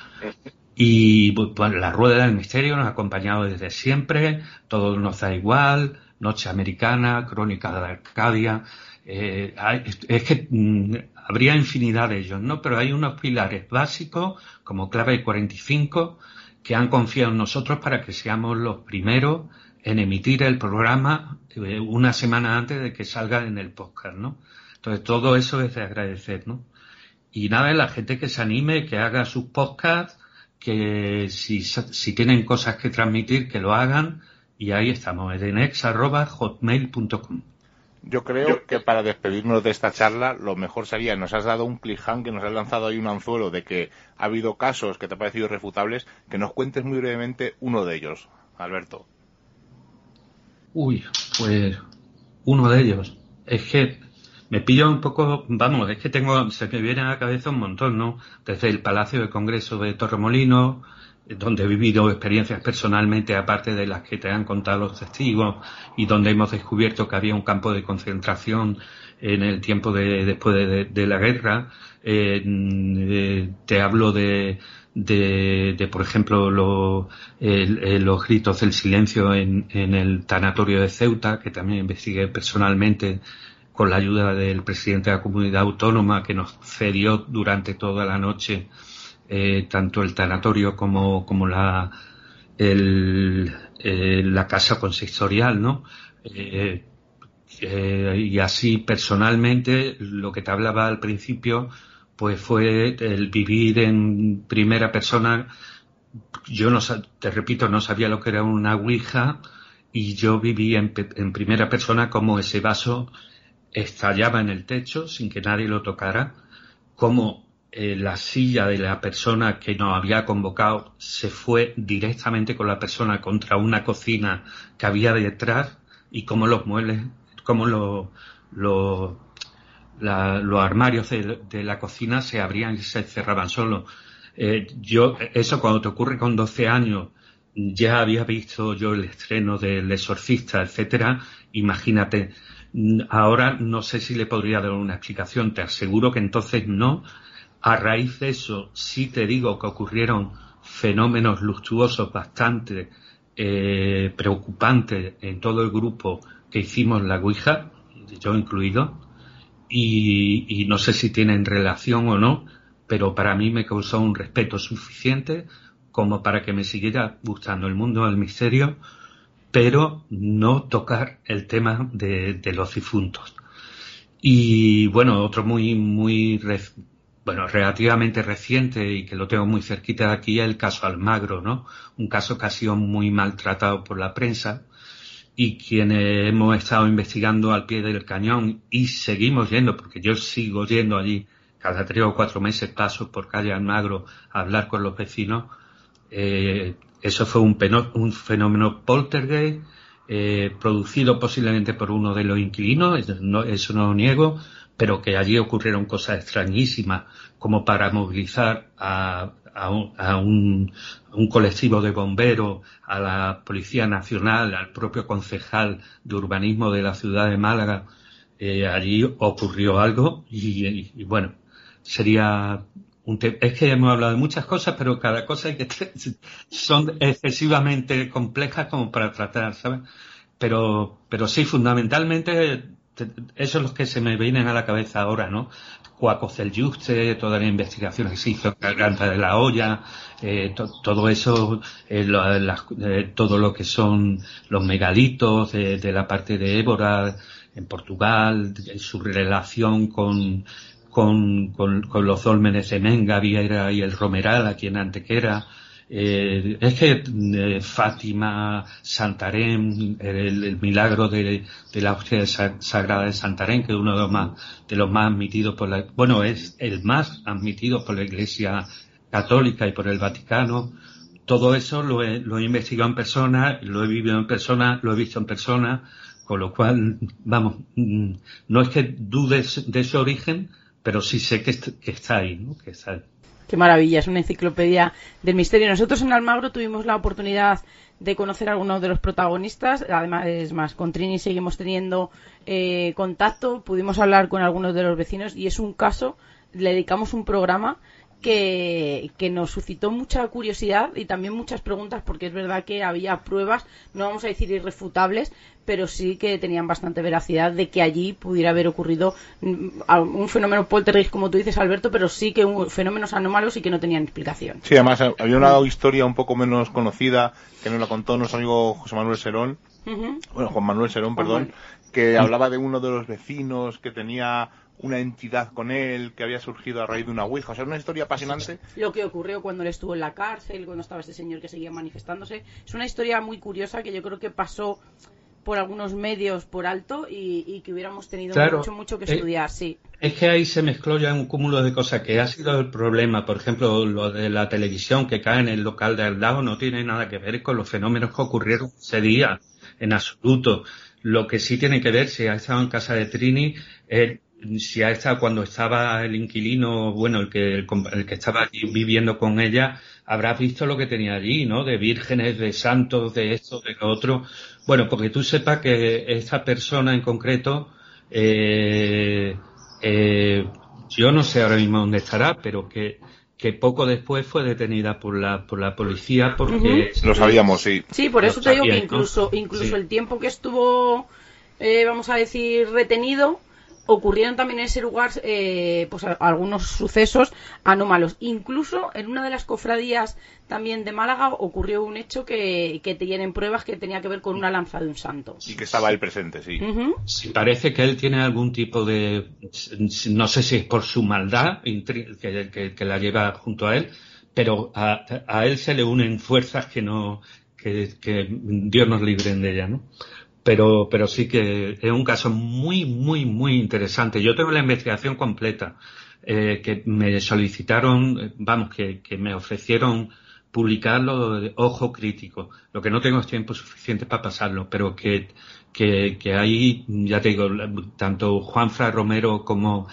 Y bueno, la rueda del misterio nos ha acompañado desde siempre, todo nos da igual, Noche Americana, Crónica de Arcadia. Eh, es que mm, habría infinidad de ellos, ¿no? Pero hay unos pilares básicos, como Clave 45, que han confiado en nosotros para que seamos los primeros en emitir el programa eh, una semana antes de que salga en el podcast, ¿no? Entonces todo eso es de agradecer, ¿no? Y nada, la gente que se anime, que haga sus podcasts, que si, si tienen cosas que transmitir, que lo hagan, y ahí estamos, edenex.hotmail.com. Yo creo que para despedirnos de esta charla, lo mejor sería, nos has dado un cliffhanger, que nos has lanzado ahí un anzuelo de que ha habido casos que te han parecido irrefutables, que nos cuentes muy brevemente uno de ellos, Alberto. Uy, pues uno de ellos. Es que me pillo un poco, vamos, es que tengo, se me viene a la cabeza un montón, ¿no? Desde el Palacio de Congreso de Torremolino, donde he vivido experiencias personalmente, aparte de las que te han contado los testigos, y donde hemos descubierto que había un campo de concentración en el tiempo de, después de, la guerra. Eh, te hablo de, de, por ejemplo, los gritos del silencio en, en, el tanatorio de Ceuta, que también investigué personalmente con la ayuda del presidente de la comunidad autónoma que nos cedió durante toda la noche eh, tanto el tanatorio como, como la, el, eh, la casa consistorial, ¿no? Eh, y así personalmente lo que te hablaba al principio pues fue el vivir en primera persona yo no te repito no sabía lo que era una ouija y yo viví en, en primera persona como ese vaso estallaba en el techo sin que nadie lo tocara como eh, la silla de la persona que nos había convocado se fue directamente con la persona contra una cocina que había detrás y como los muebles, como los, los, armarios de, la cocina se abrían y se cerraban solo. Eh, yo, eso cuando te ocurre con 12 años, ya había visto yo el estreno del exorcista, etcétera, imagínate. Ahora no sé si le podría dar una explicación, te aseguro que entonces no, a raíz de eso, sí te digo que ocurrieron fenómenos luctuosos bastante eh, preocupantes en todo el grupo que hicimos la Ouija, yo incluido, y, no sé si tienen relación o no, pero para mí me causó un respeto suficiente como para que me siguiera gustando el mundo del misterio, pero no tocar el tema de, de los difuntos. Y bueno, otro muy, muy bueno, relativamente reciente y que lo tengo muy cerquita de aquí el caso Almagro, ¿no? Un caso que ha sido muy maltratado por la prensa y quienes hemos estado investigando al pie del cañón y seguimos yendo, porque yo sigo yendo allí cada tres o cuatro meses paso por calle Almagro a hablar con los vecinos, eh, eso fue un, un fenómeno poltergeist eh, producido posiblemente por uno de los inquilinos, eso no, eso no lo niego, pero que allí ocurrieron cosas extrañísimas como para movilizar a, un, colectivo de bomberos, a la Policía Nacional, al propio concejal de urbanismo de la ciudad de Málaga. Eh, allí ocurrió algo y, bueno, sería un es que hemos hablado de muchas cosas, pero cada cosa que son excesivamente complejas como para tratar, ¿sabes? Pero, pero sí, fundamentalmente eso es lo que se me vienen a la cabeza ahora, ¿no? Cuacos Juste, toda la investigación que se hizo en de la Olla, eh, todo eso, eh, eh, todo lo que son los megalitos de, la parte de Évora en Portugal, su relación con, con, con, los dólmenes de Menga, Vieira y el Romeral aquí en Antequera, eh, es que eh, Fátima, Santarém, el, milagro de, la hostia sagrada de Santarém, que es uno de los más, de los más admitidos por la, bueno, es el más admitido por la Iglesia Católica y por el Vaticano. Todo eso lo he, lo he investigado en persona, lo he vivido en persona, lo he visto en persona, con lo cual, vamos, mm, no es que dudes de ese origen, pero sí sé que, que está ahí, ¿no? Que está ahí. Qué maravilla, es una enciclopedia del misterio. Nosotros en Almagro tuvimos la oportunidad de conocer a algunos de los protagonistas. Además, es más, con Trini seguimos teniendo eh, contacto. Pudimos hablar con algunos de los vecinos y es un caso, le dedicamos un programa que, que, nos suscitó mucha curiosidad y también muchas preguntas porque es verdad que había pruebas, no vamos a decir irrefutables, pero sí que tenían bastante veracidad de que allí pudiera haber ocurrido mm, un fenómeno poltergeist, como tú dices, Alberto, pero sí que un, fenómenos anómalos y que no tenían explicación. Sí, además eh, había una historia un poco menos conocida que nos la contó nuestro amigo José Manuel Serón, bueno, Juan Manuel Serón, perdón, que hablaba de uno de los vecinos que tenía una entidad con él que había surgido a raíz de una ouija. O sea, una historia apasionante. Lo que ocurrió cuando él estuvo en la cárcel, cuando estaba este señor que seguía manifestándose. Es una historia muy curiosa que yo creo que pasó por algunos medios por alto y, que hubiéramos tenido mucho, mucho que eh, estudiar, sí. Es que ahí se mezcló ya un cúmulo de cosas que ha sido el problema. Por ejemplo, lo de la televisión que cae en el local de al lado no tiene nada que ver con los fenómenos que ocurrieron ese día, en absoluto. Lo que sí tiene que ver, si ha estado en casa de Trini, es si ha estado cuando estaba el inquilino, bueno, el que, el, que estaba viviendo con ella, habrás visto lo que tenía allí, ¿no? De vírgenes, de santos, de esto, de lo otro. Bueno, porque tú sepas que esta persona en concreto, eh, eh, yo no sé ahora mismo dónde estará, pero que, que poco después fue detenida por la, por la policía porque... Lo sabíamos, sí. Sí, por eso te digo que incluso, incluso el tiempo que estuvo, eh, vamos a decir, retenido, ocurrieron también en ese lugar eh, pues algunos sucesos anómalos. Incluso en una de las cofradías también de Málaga ocurrió un hecho que, que tienen pruebas que tenía que ver con una lanza de un santo. Y que estaba él presente, sí. sí. Parece que él tiene algún tipo de, no sé si es por su maldad que, que, la lleva junto a él, pero a, a, él se le unen fuerzas que no, que, que Dios nos libren de ella, ¿no? Pero, pero sí que es un caso muy, muy, muy interesante. Yo tengo la investigación completa, eh, que me solicitaron, vamos, que, que me ofrecieron publicarlo de ojo crítico. Lo que no tengo es tiempo suficiente para pasarlo, pero que, que, que ahí, ya te digo, tanto Juan Fra Romero como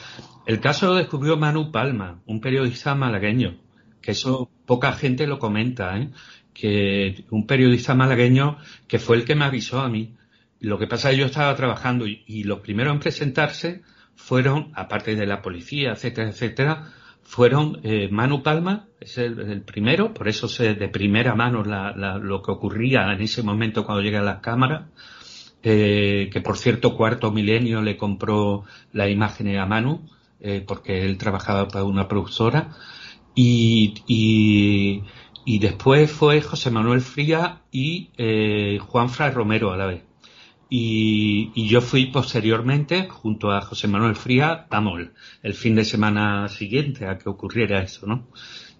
el caso lo descubrió Manu Palma, un periodista malagueño, que eso poca gente lo comenta, ¿eh? que un periodista malagueño que fue el que me avisó a mí lo que pasa es que yo estaba trabajando y, los primeros en presentarse fueron, aparte de la policía, etcétera, etcétera, fueron eh, Manu Palma, es el, primero, por eso sé de primera mano lo que ocurría en ese momento cuando llega a las cámaras, eh, que por cierto Cuarto Milenio le compró la imagen a Manu, eh, porque él trabajaba para una productora, y, después fue José Manuel Fría y Juan Fray Romero a la vez. Y, yo fui posteriormente, junto a José Manuel Fría, a MOL, el fin de semana siguiente a que ocurriera eso, ¿no?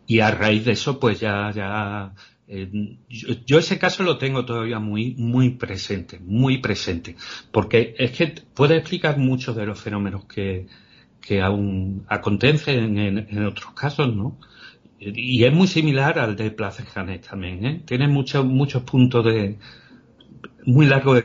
Y a raíz de eso, pues ya, ya, eh, yo, ese caso lo tengo todavía muy, muy presente, muy presente, porque es que puede explicar muchos de los fenómenos que, que aún acontecen en, otros casos, ¿no? Y es muy similar al de Plaza Janet también, ¿eh? Tiene muchos, muchos puntos de, muy largo de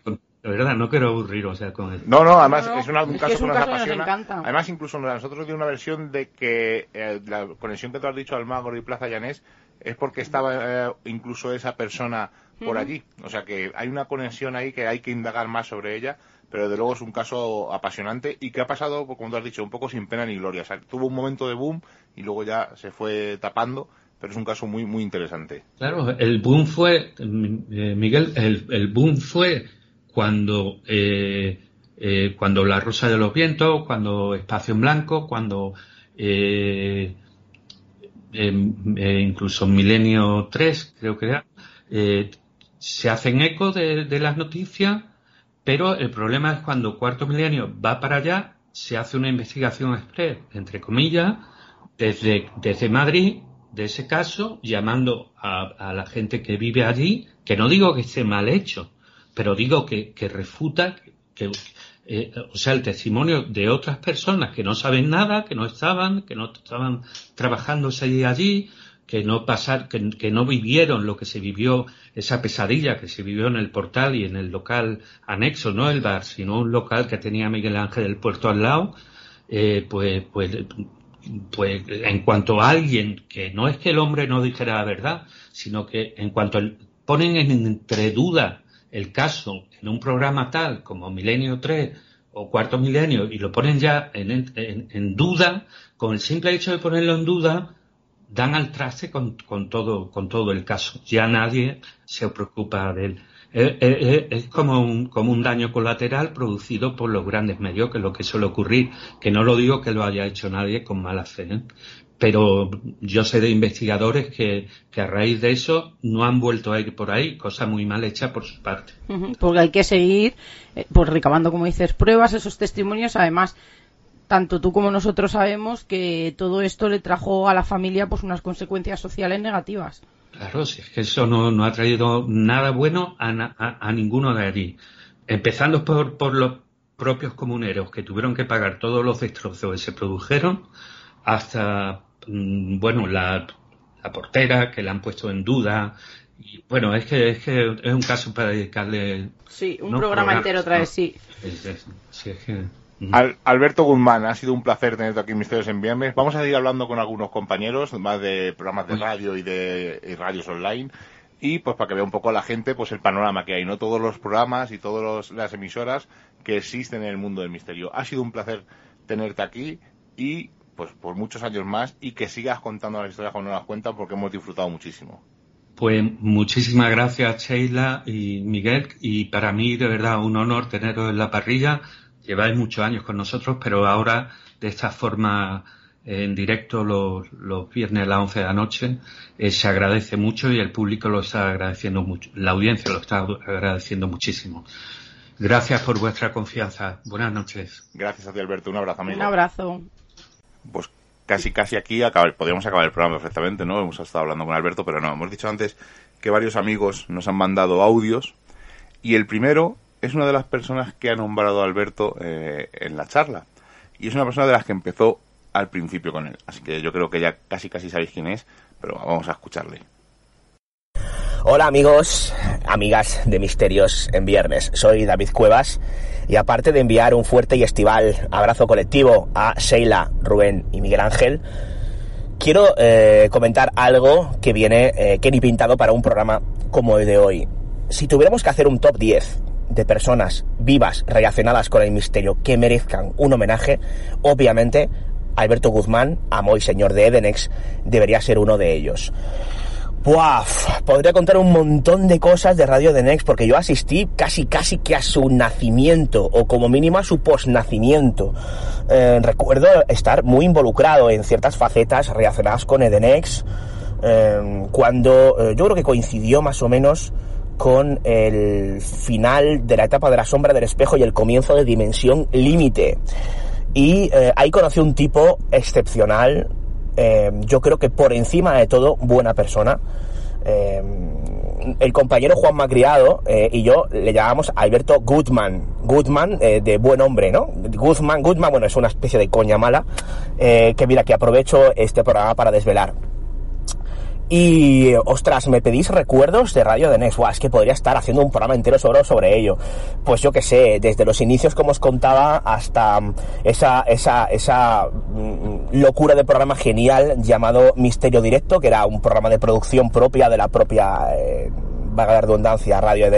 de verdad, no quiero aburrir, o sea, con el... No, no, además es, un caso que nos apasiona. además, incluso nosotros dio una versión de que eh, la conexión que tú has dicho al Magro y Plaza Llanés es porque estaba eh, incluso esa persona por allí. O sea que hay una conexión ahí que hay que indagar más sobre ella, pero de luego es un caso apasionante y que ha pasado, pues, como tú has dicho, un poco sin pena ni gloria. O sea, tuvo un momento de boom y luego ya se fue tapando pero es un caso muy muy interesante. Claro, el boom fue, eh, Miguel, el, el boom fue cuando, eh, eh, cuando La Rosa de los Vientos, cuando Espacio en Blanco, cuando eh, em, eh incluso Milenio 3, creo que era, se hacen eco de, las noticias, pero el problema es cuando Cuarto Milenio va para allá, se hace una investigación express, entre comillas, desde, desde Madrid, de ese caso, llamando a la gente que vive allí, que no digo que esté mal hecho, pero digo que, que refuta que, eh, o sea, el testimonio de otras personas que no saben nada, que no estaban, que no estaban trabajando ese día allí, que no pasar, que, no vivieron lo que se vivió, esa pesadilla que se vivió en el portal y en el local anexo, no el bar, sino un local que tenía Miguel Ángel del Puerto al lado, eh, pues, pues, pues en cuanto a alguien que no es que el hombre no dijera la verdad, sino que en cuanto ponen entre duda el caso en un programa tal como Milenio 3 o Cuarto Milenio y lo ponen ya en, en, duda, con el simple hecho de ponerlo en duda, dan al traste con, todo, con todo el caso. Ya nadie se preocupa de él. Es, como, un, como un daño colateral producido por los grandes medios, que es lo que suele ocurrir, que no lo digo que lo haya hecho nadie con mala fe, ¿eh? Pero yo sé de investigadores que, que, a raíz de eso no han vuelto a ir por ahí, cosa muy mal hecha por su parte. Porque hay que seguir, eh, pues recabando, como dices, pruebas, esos testimonios, además, tanto tú como nosotros sabemos que todo esto le trajo a la familia pues unas consecuencias sociales negativas. Claro, si es que eso no, no ha traído nada bueno a, a, a ninguno de allí. Empezando por, por los propios comuneros que tuvieron que pagar todos los destrozos que se produjeron, hasta, bueno, la, la portera que la han puesto en duda. Y, bueno, es que, es que es un caso para dedicarle. Sí, un programa, entero otra vez, sí. sí, es que... Alberto Guzmán, ha sido un placer tenerte aquí en Misterios en Viernes. Vamos a seguir hablando con algunos compañeros, más de programas de radio y de radios online. Y pues para que vea un poco la gente pues el panorama que hay, no todos los programas y todas las emisoras que existen en el mundo del misterio. Ha sido un placer tenerte aquí y pues por muchos años más y que sigas contando las historias cuando las cuentan porque hemos disfrutado muchísimo. Pues muchísimas gracias Sheila y Miguel y para mí de verdad un honor teneros en la parrilla. Lleváis muchos años con nosotros, pero ahora de esta forma en directo los, viernes a las 11 de la noche eh, se agradece mucho y el público lo está agradeciendo mucho, la audiencia lo está agradeciendo muchísimo. Gracias por vuestra confianza. Buenas noches. Gracias a ti, Alberto. Un abrazo, amigo. Un abrazo. Pues casi, casi aquí podríamos acabar el programa perfectamente, ¿no? Hemos estado hablando con Alberto, pero no. Hemos dicho antes que varios amigos nos han mandado audios y el primero es una de las personas que ha nombrado Alberto eh, en la charla. Y es una persona de las que empezó al principio con él. Así que yo creo que ya casi, casi sabéis quién es, pero vamos a escucharle. Hola amigos, amigas de Misterios en Viernes. Soy David Cuevas y aparte de enviar un fuerte y estival abrazo colectivo a Sheila, Rubén y Miguel Ángel, quiero eh, comentar algo que viene eh, que ni pintado para un programa como el de hoy. Si tuviéramos que hacer un top 10 de personas vivas relacionadas con el misterio que merezcan un homenaje, obviamente Alberto Guzmán, amo y señor de Edenex, debería ser uno de ellos. Puaf, podría contar un montón de cosas de Radio de Next porque yo asistí casi casi que a su nacimiento o como mínimo a su posnacimiento. Eh, recuerdo estar muy involucrado en ciertas facetas relacionadas con Edenex eh, cuando eh, yo creo que coincidió más o menos con el final de la etapa de la sombra del espejo y el comienzo de Dimensión Límite. Y ahí conocí un tipo excepcional, eh, yo creo que por encima de todo, buena persona. Eh, el compañero Juan Macriado eh, y yo le llamamos Alberto Goodman. Goodman de buen hombre, ¿no? Guzmán, Goodman, bueno, es una especie de coña mala. que mira, que aprovecho este programa para desvelar. Y, ostras, me pedís recuerdos de Radio de Next. es que podría estar haciendo un programa entero sobre, sobre ello. Pues yo que sé, desde los inicios, como os contaba, hasta mm, esa, esa, esa mm, locura de programa genial llamado Misterio Directo, que era un programa de producción propia de la propia, eh, vaga de redundancia, Radio de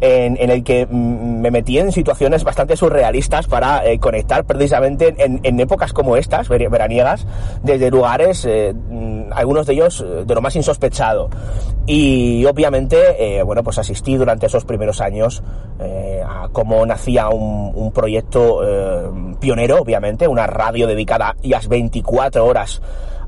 en, el que me metí en situaciones bastante surrealistas para eh, conectar precisamente en, épocas como estas, veraniegas, desde lugares, eh, mm, algunos de ellos eh, de lo más insospechado. Y obviamente, bueno, pues asistí durante esos primeros años a cómo nacía un, un proyecto pionero, obviamente, una radio dedicada a las 24 horas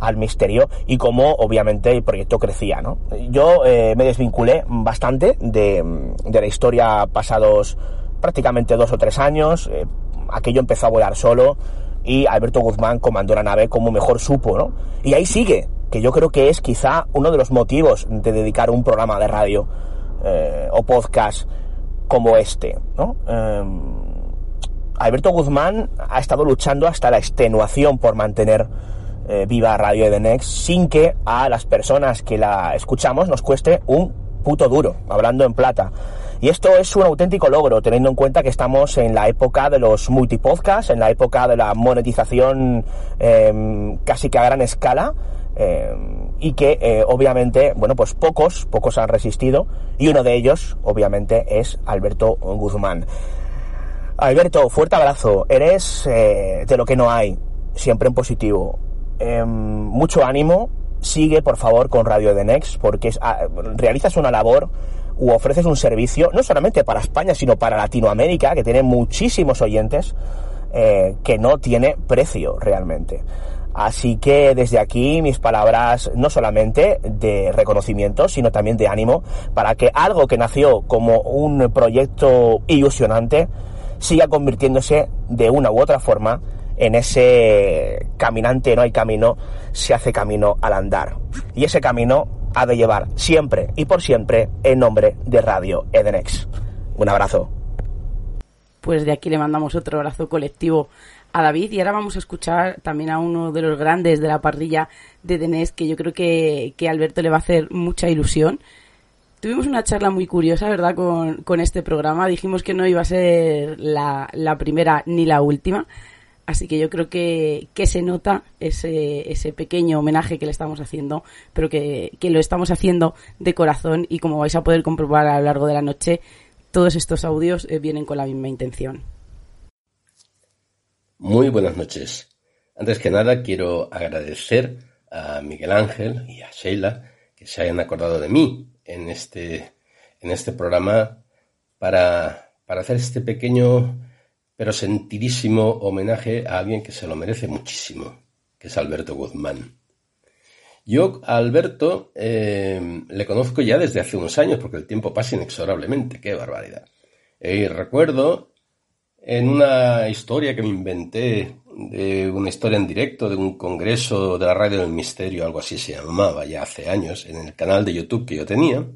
al misterio y cómo obviamente el proyecto crecía. ¿no? Yo eh, me desvinculé bastante de, la historia pasados prácticamente dos o tres años, eh, aquello empezó a volar solo y Alberto Guzmán comandó la nave como mejor supo, ¿no? Y ahí sigue, que yo creo que es quizá uno de los motivos de dedicar un programa de radio eh, o podcast como este, ¿no? Alberto Guzmán ha estado luchando hasta la extenuación por mantener eh, viva Radio Edenex sin que a las personas que la escuchamos nos cueste un puto duro, hablando en plata. Y esto es un auténtico logro, teniendo en cuenta que estamos en la época de los multipodcasts, en la época de la monetización em, casi que a gran escala, em, y que eh, obviamente, bueno, pues pocos, pocos han resistido, y uno de ellos, obviamente, es Alberto Guzmán. Alberto, fuerte abrazo, eres eh, de lo que no hay, siempre en positivo Em, mucho ánimo, sigue por favor con Radio de Next porque ah, realizas una labor u ofreces un servicio no solamente para España sino para Latinoamérica que tiene muchísimos oyentes eh, que no tiene precio realmente. Así que desde aquí mis palabras no solamente de reconocimiento, sino también de ánimo para que algo que nació como un proyecto ilusionante siga convirtiéndose de una u otra forma en ese caminante no hay camino, se hace camino al andar. Y ese camino ha de llevar siempre y por siempre el nombre de Radio Edenex. Un abrazo. Pues de aquí le mandamos otro abrazo colectivo a David y ahora vamos a escuchar también a uno de los grandes de la parrilla de Edenex que yo creo que, que Alberto le va a hacer mucha ilusión Tuvimos una charla muy curiosa, ¿verdad?, con, con este programa. Dijimos que no iba a ser la, la primera ni la última. Así que yo creo que, que se nota ese, ese pequeño homenaje que le estamos haciendo, pero que, que lo estamos haciendo de corazón y como vais a poder comprobar a lo largo de la noche, todos estos audios eh, vienen con la misma intención. Muy buenas noches. Antes que nada quiero agradecer a Miguel Ángel y a Sheila que se hayan acordado de mí en este, en este programa para, para hacer este pequeño pero sentidísimo homenaje a alguien que se lo merece muchísimo, que es Alberto Guzmán. Yo a Alberto eh, le conozco ya desde hace unos años, porque el tiempo pasa inexorablemente, qué barbaridad. Y recuerdo en una historia que me inventé, de una historia en directo de un congreso de la radio del misterio, algo así se llamaba ya hace años, en el canal de YouTube que yo tenía,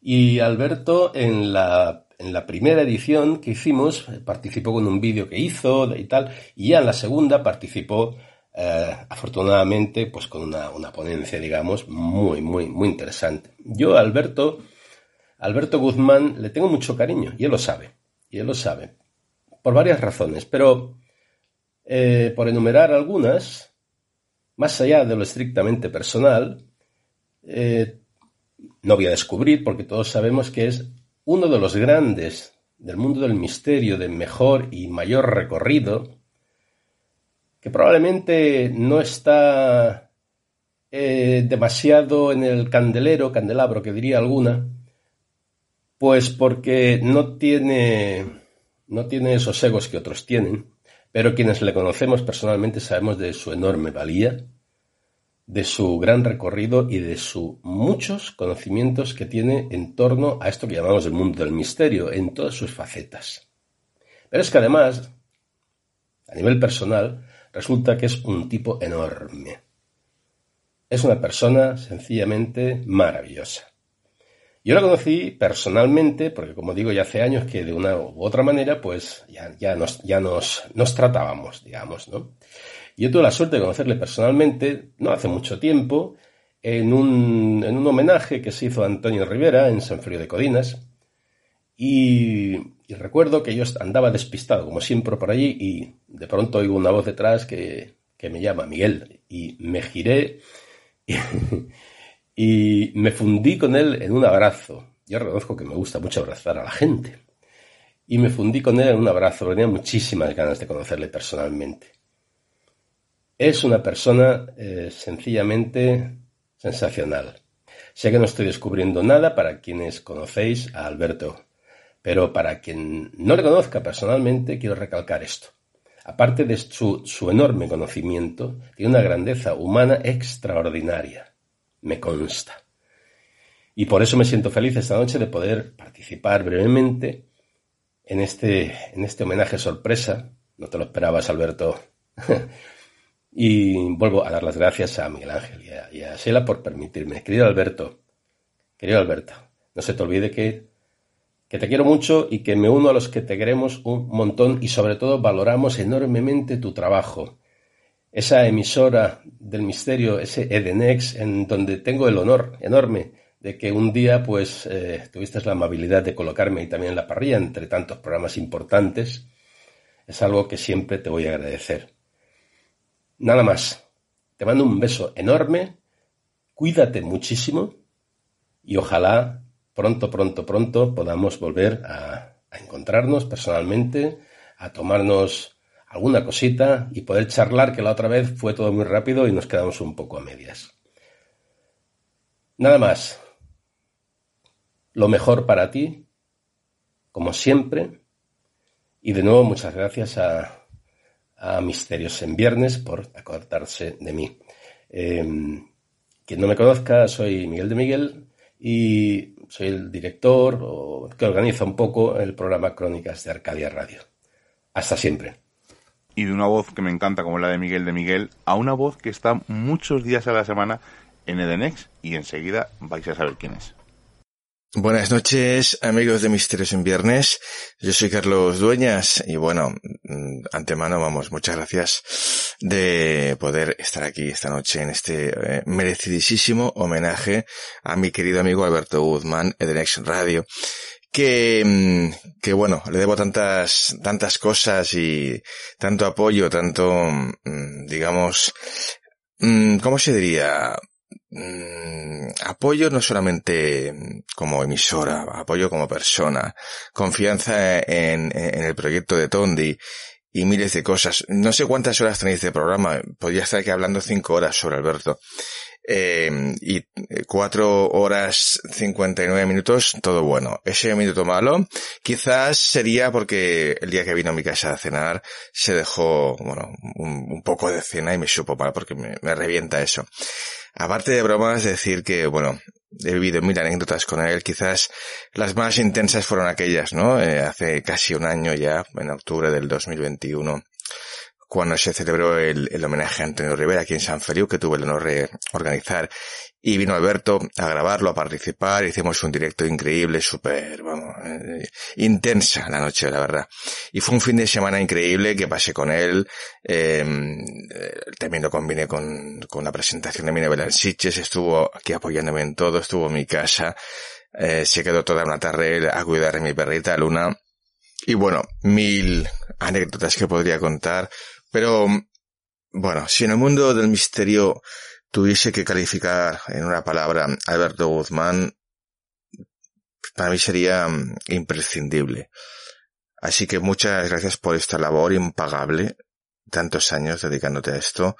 y Alberto en la en la primera edición que hicimos eh, participó con un vídeo que hizo y tal, y ya en la segunda participó eh, afortunadamente pues con una, una, ponencia, digamos, muy, muy, muy interesante. Yo Alberto, Alberto Guzmán le tengo mucho cariño, y él lo sabe, y él lo sabe, por varias razones, pero eh, por enumerar algunas, más allá de lo estrictamente personal, no voy a descubrir, porque todos sabemos que es uno de los grandes del mundo del misterio de mejor y mayor recorrido, que probablemente no está eh, demasiado en el candelero, candelabro que diría alguna, pues porque no tiene, no tiene esos egos que otros tienen, pero quienes le conocemos personalmente sabemos de su enorme valía, de su gran recorrido y de sus muchos conocimientos que tiene en torno a esto que llamamos el mundo del misterio, en todas sus facetas. Pero es que además, a nivel personal, resulta que es un tipo enorme. Es una persona sencillamente maravillosa. Yo la conocí personalmente, porque como digo, ya hace años que de una u otra manera, pues ya, ya, nos, ya nos, nos tratábamos, digamos, ¿no? Yo tuve la suerte de conocerle personalmente, no hace mucho tiempo, en un, en un homenaje que se hizo a Antonio Rivera en San Frío de Codinas. Y, recuerdo que yo andaba despistado, como siempre, por allí, y de pronto oigo una voz detrás que, que me llama Miguel. Y me giré y, y me fundí con él en un abrazo. Yo reconozco que me gusta mucho abrazar a la gente. Y me fundí con él en un abrazo, tenía muchísimas ganas de conocerle personalmente. Es una persona eh, sencillamente sensacional. Sé que no estoy descubriendo nada para quienes conocéis a Alberto, pero para quien no le conozca personalmente quiero recalcar esto. Aparte de su, su enorme conocimiento, tiene una grandeza humana extraordinaria. Me consta. Y por eso me siento feliz esta noche de poder participar brevemente en este, en este homenaje sorpresa. No te lo esperabas, Alberto. Y vuelvo a dar las gracias a Miguel Ángel y a, Sheila por permitirme. Querido Alberto, querido Alberto, no se te olvide que, que te quiero mucho y que me uno a los que te queremos un montón y sobre todo valoramos enormemente tu trabajo. Esa emisora del misterio, ese Edenex, en donde tengo el honor enorme de que un día pues eh, tuviste la amabilidad de colocarme ahí también en la parrilla entre tantos programas importantes, es algo que siempre te voy a agradecer. Nada más. Te mando un beso enorme, cuídate muchísimo y ojalá pronto, pronto, pronto podamos volver a, encontrarnos personalmente, a tomarnos alguna cosita y poder charlar, que la otra vez fue todo muy rápido y nos quedamos un poco a medias. Nada más. Lo mejor para ti, como siempre. Y de nuevo muchas gracias a, a Misterios en Viernes por acordarse de mí. Em, quien no me conozca, soy Miguel de Miguel y soy el director o que organiza un poco el programa Crónicas de Arcadia Radio. Hasta siempre. Y de una voz que me encanta como la de Miguel de Miguel a una voz que está muchos días a la semana en Edenex y enseguida vais a saber quién es. Buenas noches, amigos de Misterios en Viernes. Yo soy Carlos Dueñas y bueno, mm, antemano, vamos, muchas gracias de poder estar aquí esta noche en este eh, merecidísimo homenaje a mi querido amigo Alberto Guzmán de Next Radio. Que, mm, que bueno, le debo tantas, tantas cosas y tanto apoyo, tanto, mm, digamos, ¿cómo se diría? Mm, apoyo no solamente como emisora, apoyo como persona, confianza en, el proyecto de Tondi y miles de cosas. No sé cuántas horas tenéis de programa, podría estar aquí hablando cinco horas sobre Alberto. Eh, y cuatro horas cincuenta y nueve minutos, todo bueno. Ese minuto malo, quizás sería porque el día que vino a mi casa a cenar se dejó, bueno, un, poco de cena y me supo mal porque me revienta eso. Aparte de bromas, decir que, bueno, he vivido mil anécdotas con él. Quizás las más intensas fueron aquellas, ¿no? Eh, hace casi un año ya, en octubre del 2021, cuando se celebró el, el homenaje a Antonio Rivera aquí en San Feliu, que tuve el honor de organizar. Y vino Alberto a grabarlo, a participar, hicimos un directo increíble, súper, vamos, eh, intensa la noche, la verdad. Y fue un fin de semana increíble que pasé con él, em, eh, también lo combiné con, con la presentación de mi novela Siches, estuvo aquí apoyándome en todo, estuvo en mi casa, eh, se quedó toda una tarde a cuidar de mi perrita Luna. Y bueno, mil anécdotas que podría contar, pero bueno, si en el mundo del misterio tuviese que calificar en una palabra Alberto Guzmán, para mí sería mm, imprescindible. Así que muchas gracias por esta labor impagable, tantos años dedicándote a esto.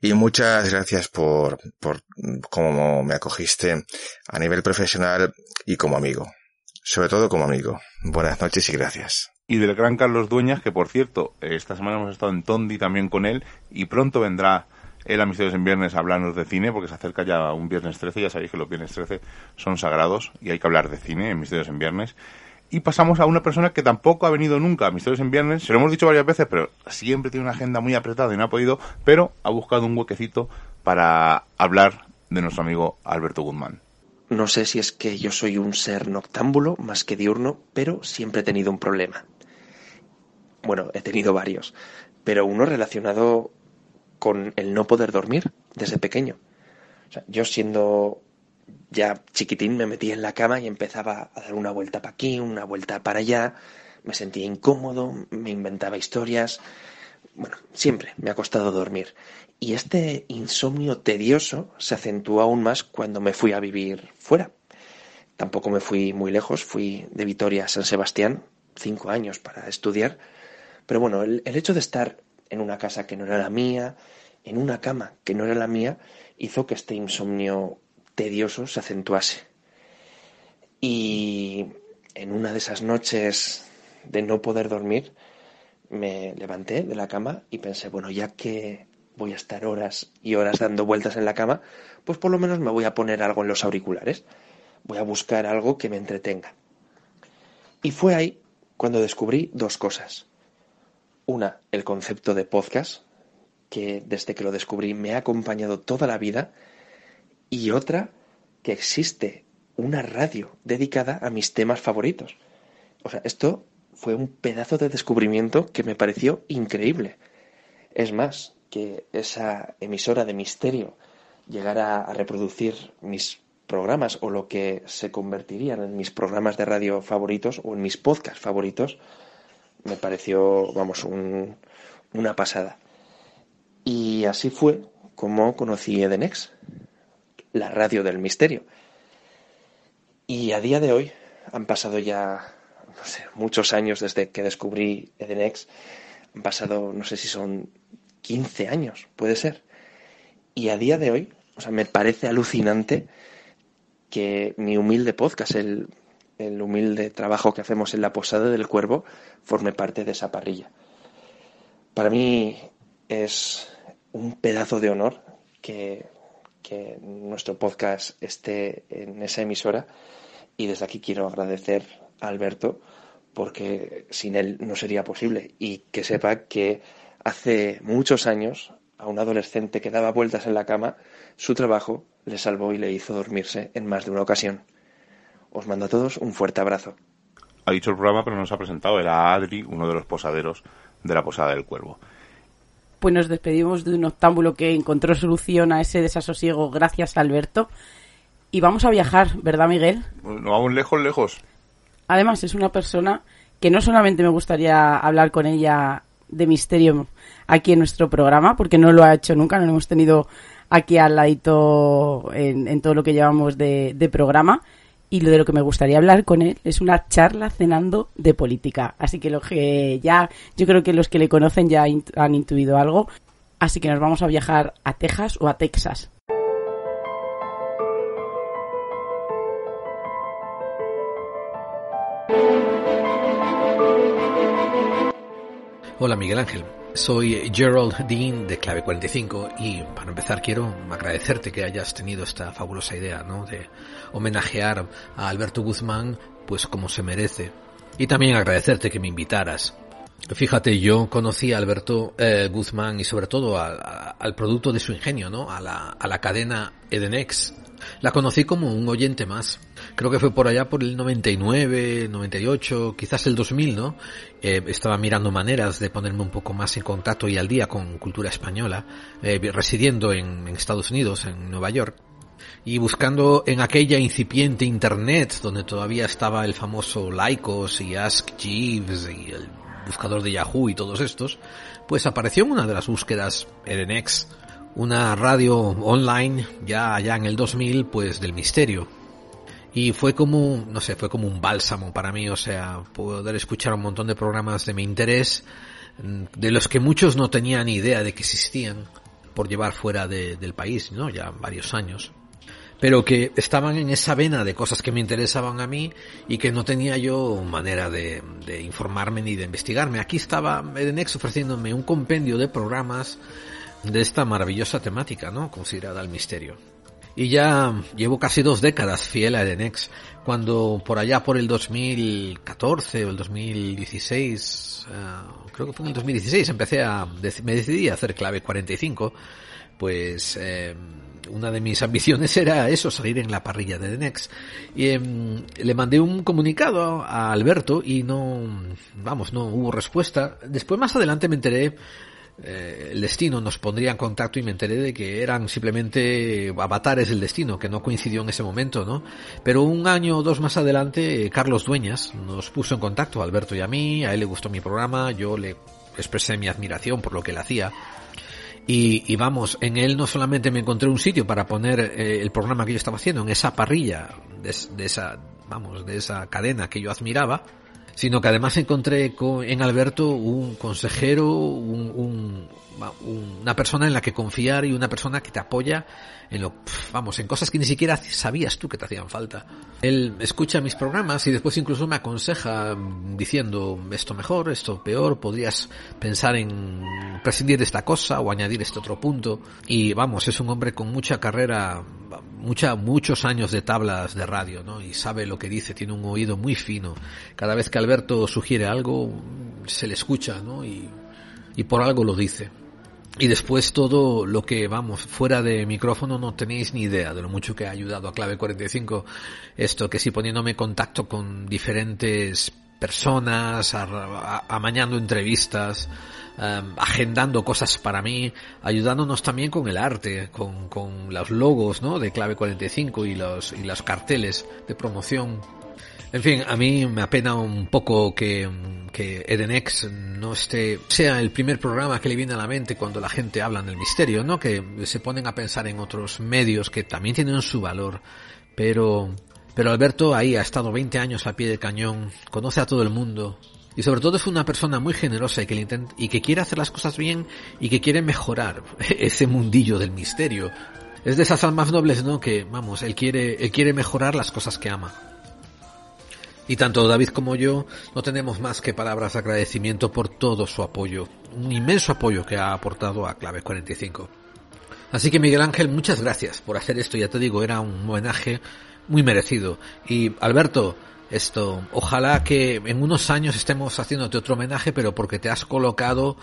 Y muchas gracias por, por mm, cómo me acogiste a nivel profesional y como amigo. Sobre todo como amigo. Buenas noches y gracias. Y del gran Carlos Dueñas, que por cierto, esta semana hemos estado en Tondi también con él y pronto vendrá el Misterios en Viernes hablarnos de cine, porque se acerca ya un Viernes 13, ya sabéis que los Viernes 13 son sagrados y hay que hablar de cine en Misterios en Viernes. Y pasamos a una persona que tampoco ha venido nunca a Misterios en Viernes, se lo hemos dicho varias veces, pero siempre tiene una agenda muy apretada y no ha podido, pero ha buscado un huequecito para hablar de nuestro amigo Alberto Guzmán. No sé si es que yo soy un ser noctámbulo más que diurno, pero siempre he tenido un problema. Bueno, he tenido varios, pero uno relacionado con el no poder dormir desde pequeño. yo siendo ya chiquitín me metía en la cama y empezaba a dar una vuelta para aquí, una vuelta para allá, me sentía incómodo, me inventaba historias. Bueno, siempre me ha costado dormir. Y este insomnio tedioso se acentuó aún más cuando me fui a vivir fuera. Tampoco me fui muy lejos, fui de Vitoria a San Sebastián, cinco años para estudiar. Pero bueno, el, el hecho de estar en una casa que no era la mía, en una cama que no era la mía, hizo que este insomnio tedioso se acentuase. Y en una de esas noches de no poder dormir, me levanté de la cama y pensé, bueno, ya que voy a estar horas y horas dando vueltas en la cama, pues por lo menos me voy a poner algo en los auriculares. Voy a buscar algo que me entretenga. Y fue ahí cuando descubrí dos cosas. Una, el concepto de podcast, que desde que lo descubrí me ha acompañado toda la vida. Y otra, que existe una radio dedicada a mis temas favoritos. O sea, esto fue un pedazo de descubrimiento que me pareció increíble. Es más, que esa emisora de misterio llegara a reproducir mis programas o lo que se convertirían en mis programas de radio favoritos o en mis podcasts favoritos, me pareció, vamos, una pasada. Y así fue como conocí Edenex, la radio del misterio. Y a día de hoy, han pasado ya, no sé, muchos años desde que descubrí Edenex, han pasado, no sé si son 15 años, puede ser. Y a día de hoy, o sea, me parece alucinante que mi humilde podcast, el el humilde trabajo que hacemos en la Posada del Cuervo forme parte de esa parrilla. Para mí es un pedazo de honor que, que nuestro podcast esté en esa emisora y desde aquí quiero agradecer a Alberto porque sin él no sería posible y que sepa que hace muchos años a un adolescente que daba vueltas en la cama, su trabajo le salvó y le hizo dormirse en más de una ocasión. Os mando a todos un fuerte abrazo. Ha dicho el programa, pero no se ha presentado. Era Adri, uno de los posaderos de la Posada del Cuervo. Pues nos despedimos de un octámbulo que encontró solución a ese desasosiego gracias a Alberto. Y vamos a viajar, ¿verdad, Miguel? No vamos lejos, lejos. Además, es una persona que no solamente me gustaría hablar con ella de misterio aquí en nuestro programa, porque no lo ha hecho nunca, no lo hemos tenido aquí al ladito en, en todo lo que llevamos de, de programa. Y lo de lo que me gustaría hablar con él es una charla cenando de política. Así que lo que ya, yo creo que los que le conocen ya han intuido algo. Así que nos vamos a viajar a Texas o a Texas. Hola Miguel Ángel, soy Gerald Dean de Clave 45 y para empezar quiero agradecerte que hayas tenido esta fabulosa idea, ¿no? De homenajear a Alberto Guzmán pues como se merece y también agradecerte que me invitaras. Fíjate, yo conocí a Alberto eh, Guzmán y sobre todo al, producto de su ingenio, ¿no? A la, a la cadena Edenex. La conocí como un oyente más. Creo que fue por allá por el 99, 98, quizás el 2000, ¿no? Eh, estaba mirando maneras de ponerme un poco más en contacto y al día con cultura española, eh, residiendo en, Estados Unidos, en Nueva York y buscando en aquella incipiente internet donde todavía estaba el famoso Lycos y Ask Jeeves y el buscador de Yahoo y todos estos, pues apareció en una de las búsquedas Edenex, una radio online ya allá en el 2000 pues del misterio. Y fue como, no sé, fue como un bálsamo para mí, o sea, poder escuchar un montón de programas de mi interés, de los que muchos no tenían ni idea de que existían por llevar fuera de, del país, ¿no? Ya varios años pero que estaban en esa vena de cosas que me interesaban a mí y que no tenía yo manera de, de informarme ni de investigarme. Aquí estaba Edenex ofreciéndome un compendio de programas de esta maravillosa temática, ¿no? Considerada el misterio. Y ya llevo casi dos décadas fiel a Edenex, cuando por allá por el 2014 o el 2016, uh, creo que fue en el 2016, empecé a, me decidí a hacer clave 45, pues eh, una de mis ambiciones era eso, salir en la parrilla de The Next. Y eh, le mandé un comunicado a Alberto y no, vamos, no hubo respuesta. Después más adelante me enteré, eh, el destino nos pondría en contacto y me enteré de que eran simplemente avatares del destino, que no coincidió en ese momento, ¿no? Pero un año o dos más adelante, Carlos Dueñas nos puso en contacto, Alberto y a mí, a él le gustó mi programa, yo le expresé mi admiración por lo que él hacía. Y, y, vamos, en él no solamente me encontré un sitio para poner eh, el programa que yo estaba haciendo en esa parrilla de, esa, vamos, de esa cadena que yo admiraba, sino que además encontré con, en Alberto un consejero, un, un, una persona en la que confiar y una persona que te apoya en lo, vamos, en cosas que ni siquiera sabías tú que te hacían falta. Él escucha mis programas y después incluso me aconseja diciendo esto mejor, esto peor, podrías pensar en prescindir de esta cosa o añadir este otro punto. Y vamos, es un hombre con mucha carrera, mucha, muchos años de tablas de radio, ¿no? Y sabe lo que dice, tiene un oído muy fino. Cada vez que Alberto sugiere algo, se le escucha, ¿no? Y, y por algo lo dice. Y después todo lo que, vamos, fuera de micrófono no tenéis ni idea de lo mucho que ha ayudado a Clave 45. Esto que si poniéndome en contacto con diferentes personas, amañando entrevistas, um, agendando cosas para mí, ayudándonos también con el arte, con, con los logos, ¿no? De Clave 45 y los, y los carteles de promoción. En fin, a mí me apena un poco que, que Edenex no esté, sea el primer programa que le viene a la mente cuando la gente habla del misterio, ¿no? Que se ponen a pensar en otros medios que también tienen su valor, pero, pero Alberto ahí ha estado 20 años a pie de cañón, conoce a todo el mundo, y sobre todo es una persona muy generosa y que, y que quiere hacer las cosas bien y que quiere mejorar ese mundillo del misterio. Es de esas almas nobles, ¿no? Que, vamos, él quiere, él quiere mejorar las cosas que ama. Y tanto David como yo no tenemos más que palabras de agradecimiento por todo su apoyo, un inmenso apoyo que ha aportado a Clave 45. Así que Miguel Ángel, muchas gracias por hacer esto, ya te digo, era un homenaje muy merecido. Y Alberto, esto, ojalá que en unos años estemos haciéndote otro homenaje, pero porque te has colocado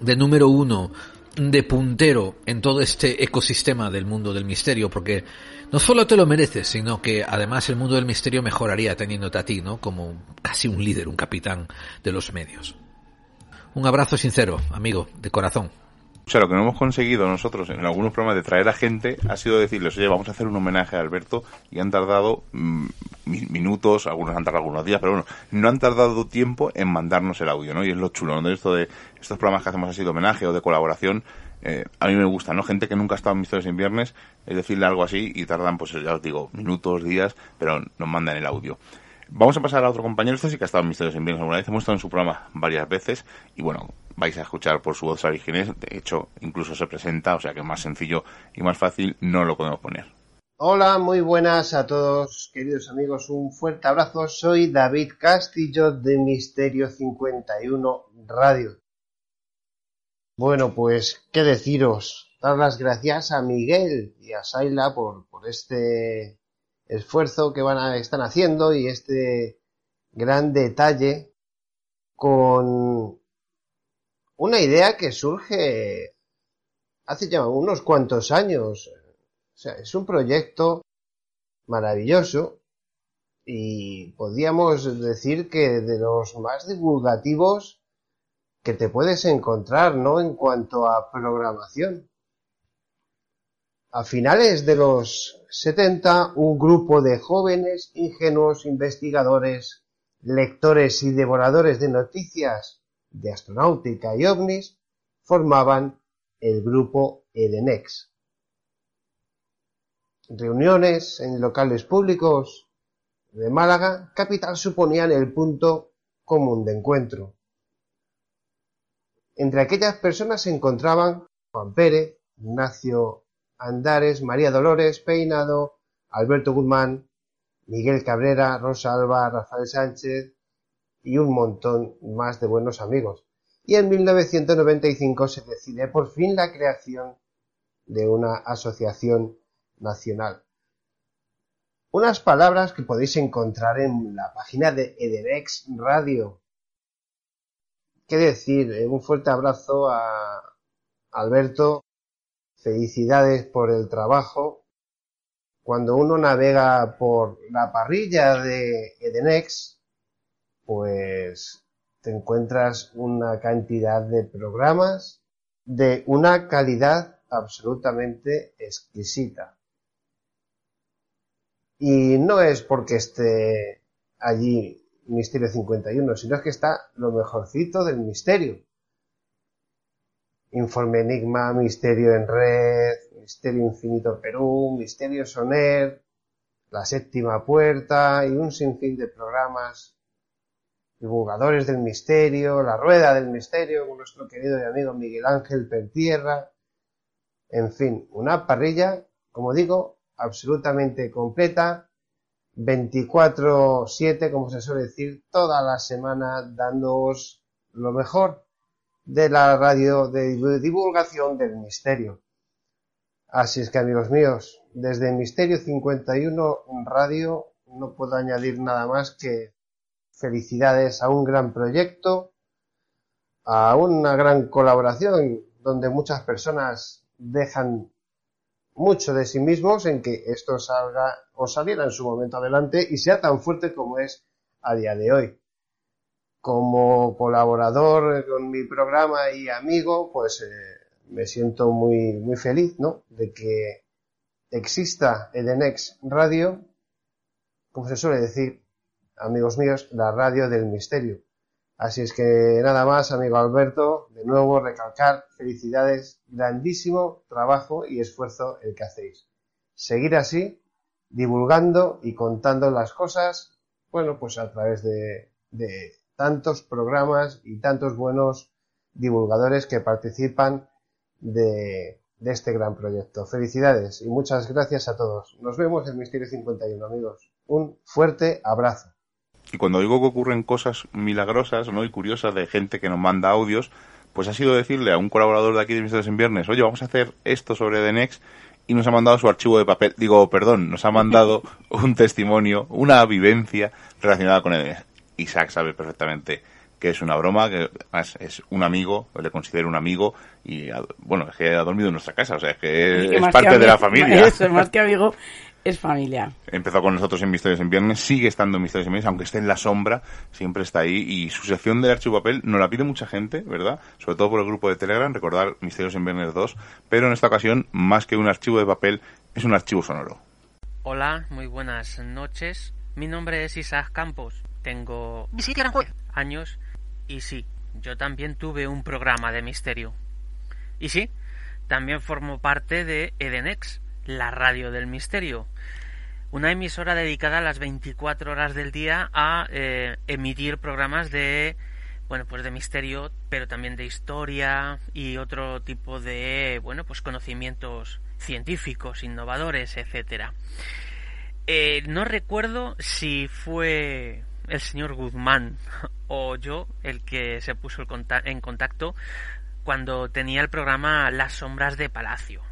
de número uno, de puntero en todo este ecosistema del mundo del misterio, porque No solo te lo mereces, sino que además el mundo del misterio mejoraría teniéndote a ti, ¿no? Como casi un líder, un capitán de los medios. Un abrazo sincero, amigo, de corazón. O sea, lo que no hemos conseguido nosotros en algunos programas de traer a gente ha sido decirles, oye, vamos a hacer un homenaje a Alberto y han tardado mm, minutos, algunos han tardado algunos días, pero bueno, no han tardado tiempo en mandarnos el audio, ¿no? Y es lo chulo, ¿no? De esto de estos programas que hacemos así de homenaje o de colaboración, eh, a mí me gusta, ¿no? Gente que nunca ha estado en Misterios en Viernes, es decirle algo así y tardan, pues ya os digo, minutos, días, pero nos mandan el audio. Vamos a pasar a otro compañero, este sí que ha estado en Misterios en Viernes alguna vez, hemos estado en su programa varias veces y bueno, vais a escuchar por su voz a de hecho incluso se presenta, o sea que más sencillo y más fácil no lo podemos poner. Hola, muy buenas a todos, queridos amigos, un fuerte abrazo, soy David Castillo de Misterio 51 Radio. Bueno, pues, ¿qué deciros? Dar las gracias a Miguel y a Saila por, por este esfuerzo que van a, están haciendo y este gran detalle con una idea que surge hace ya unos cuantos años. O sea, es un proyecto maravilloso y podríamos decir que de los más divulgativos que te puedes encontrar, ¿no? En cuanto a programación. A finales de los 70, un grupo de jóvenes, ingenuos investigadores, lectores y devoradores de noticias de astronáutica y ovnis formaban el grupo Edenex. Reuniones en locales públicos de Málaga, capital, suponían el punto común de encuentro. Entre aquellas personas se encontraban Juan Pérez, Ignacio Andares, María Dolores Peinado, Alberto Guzmán, Miguel Cabrera, Rosa Alba, Rafael Sánchez y un montón más de buenos amigos. Y en 1995 se decide por fin la creación de una asociación nacional. Unas palabras que podéis encontrar en la página de Ederex Radio. Qué decir, eh, un fuerte abrazo a Alberto Felicidades por el trabajo. Cuando uno navega por la parrilla de Edenex, pues te encuentras una cantidad de programas de una calidad absolutamente exquisita. Y no es porque esté allí Misterio 51, sino es que está lo mejorcito del misterio. Informe Enigma, Misterio en Red, Misterio Infinito Perú, Misterio Soner, La Séptima Puerta y un sinfín de programas, divulgadores del misterio, La Rueda del Misterio con nuestro querido y amigo Miguel Ángel Pertierra, en fin, una parrilla, como digo, absolutamente completa, 24-7, como se suele decir, toda la semana dándoos lo mejor de la radio de divulgación del misterio. Así es que amigos míos, desde Misterio 51 Radio no puedo añadir nada más que felicidades a un gran proyecto, a una gran colaboración donde muchas personas dejan mucho de sí mismos en que esto salga o saliera en su momento adelante y sea tan fuerte como es a día de hoy como colaborador con mi programa y amigo, pues eh, me siento muy, muy feliz, ¿no? De que exista Edenex Radio, como se suele decir, amigos míos, la radio del misterio. Así es que nada más, amigo Alberto, de nuevo recalcar felicidades, grandísimo trabajo y esfuerzo el que hacéis. Seguir así, divulgando y contando las cosas, bueno, pues a través de, de tantos programas y tantos buenos divulgadores que participan de, este gran proyecto. Felicidades y muchas gracias a todos. Nos vemos en Misterio 51, amigos. Un fuerte abrazo. Y cuando digo que ocurren cosas milagrosas ¿no? y curiosas de gente que nos manda audios, pues ha sido decirle a un colaborador de aquí de Misterios en Viernes, oye, vamos a hacer esto sobre Denex y nos ha mandado su archivo de papel, digo, perdón, nos ha mandado un testimonio, una vivencia relacionada con Edenex. Isaac sabe perfectamente que es una broma, que es un amigo, le considero un amigo y bueno, es que ha dormido en nuestra casa, o sea, es que es, parte de la familia. Es más que amigo. Es familia. Empezó con nosotros en Misterios en Viernes, sigue estando en Misterios en Viernes, aunque esté en la sombra, siempre está ahí. Y su sección de archivo papel nos la pide mucha gente, ¿verdad? Sobre todo por el grupo de Telegram, recordar Misterios en Viernes 2. Pero en esta ocasión, más que un archivo de papel, es un archivo sonoro. Hola, muy buenas noches. Mi nombre es Isaac Campos. Tengo años y sí, yo también tuve un programa de misterio. Y sí, también formo parte de Edenex, la radio del misterio. Una emisora dedicada a las 24 horas del día a eh, emitir programas de bueno, pues de misterio, pero también de historia y otro tipo de, bueno, pues conocimientos científicos, innovadores, etcétera. Eh, no recuerdo si fue el señor Guzmán o yo el que se puso en contacto cuando tenía el programa Las sombras de Palacio.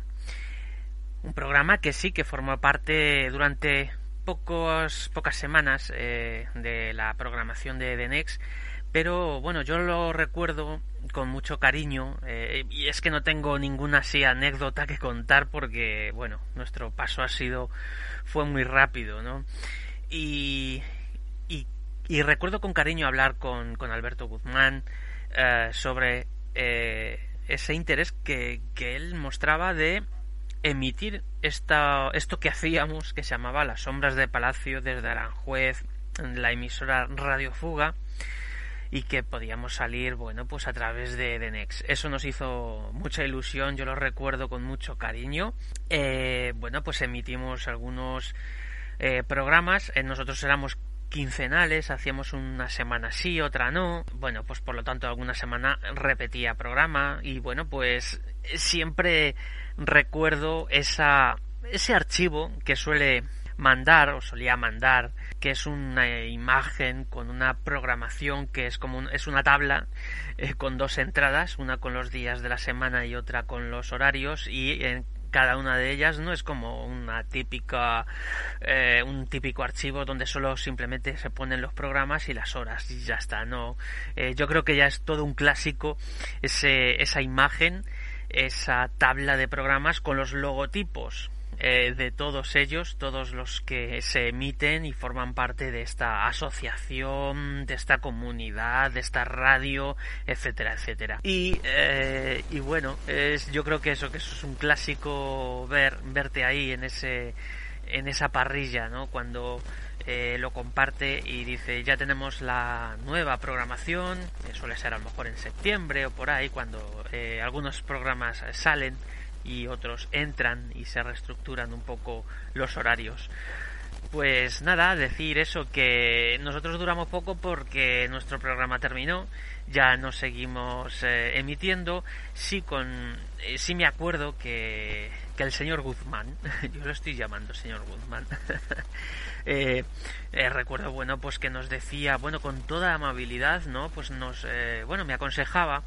Un programa que sí que formó parte durante pocos, pocas semanas eh, de la programación de Denex, pero bueno, yo lo recuerdo con mucho cariño eh, y es que no tengo ninguna así anécdota que contar porque bueno, nuestro paso ha sido fue muy rápido, ¿no? Y, y, recuerdo con cariño hablar con, con Alberto Guzmán eh, sobre ese interés que, que, él mostraba de emitir esta, esto que hacíamos, que se llamaba Las Sombras de Palacio desde Aranjuez, la emisora Radio Fuga, y que podíamos salir, bueno, pues a través de, de Eso nos hizo mucha ilusión, yo lo recuerdo con mucho cariño. Eh, bueno, pues emitimos algunos eh, programas, nosotros éramos quincenales, hacíamos una semana sí, otra no. Bueno, pues por lo tanto alguna semana repetía programa y bueno, pues siempre recuerdo esa ese archivo que suele mandar o solía mandar que es una imagen con una programación que es como es una tabla eh, con dos entradas una con los días de la semana y otra con los horarios y en cada una de ellas no es como una típica eh, un típico archivo donde solo simplemente se ponen los programas y las horas y ya está no. Eh, yo creo que ya es todo un clásico ese, esa imagen esa tabla de programas con los logotipos eh, de todos ellos, todos los que se emiten y forman parte de esta asociación, de esta comunidad, de esta radio, etcétera, etcétera. Y, eh, y bueno, es, yo creo que eso, que eso es un clásico ver, verte ahí en ese, en esa parrilla, ¿no? Cuando eh, lo comparte y dice ya tenemos la nueva programación, suele ser a lo mejor en septiembre o por ahí cuando algunos programas salen y otros entran y se reestructuran un poco los horarios. Pues nada, decir eso, que nosotros duramos poco porque nuestro programa terminó, ya no seguimos eh, emitiendo, sí con, eh, sí me acuerdo que, que el señor Guzmán, yo lo estoy llamando señor Guzmán, eh, recuerdo bueno pues que nos decía, bueno con toda amabilidad, ¿no? Pues nos, bueno me aconsejaba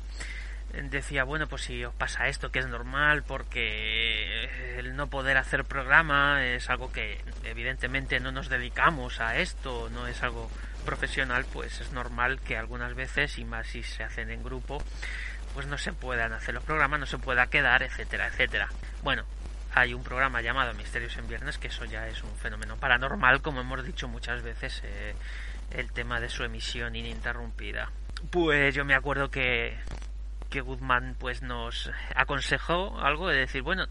decía, bueno, pues si os pasa esto, que es normal, porque el no poder hacer programa es algo que evidentemente no nos dedicamos a esto, no es algo profesional, pues es normal que algunas veces, y más si se hacen en grupo, pues no se puedan hacer los programas, no se pueda quedar, etcétera, etcétera. Bueno, hay un programa llamado Misterios en Viernes, que eso ya es un fenómeno paranormal, como hemos dicho muchas veces, eh, el tema de su emisión ininterrumpida. Pues yo me acuerdo que que Guzmán pues nos aconsejó algo de decir, bueno,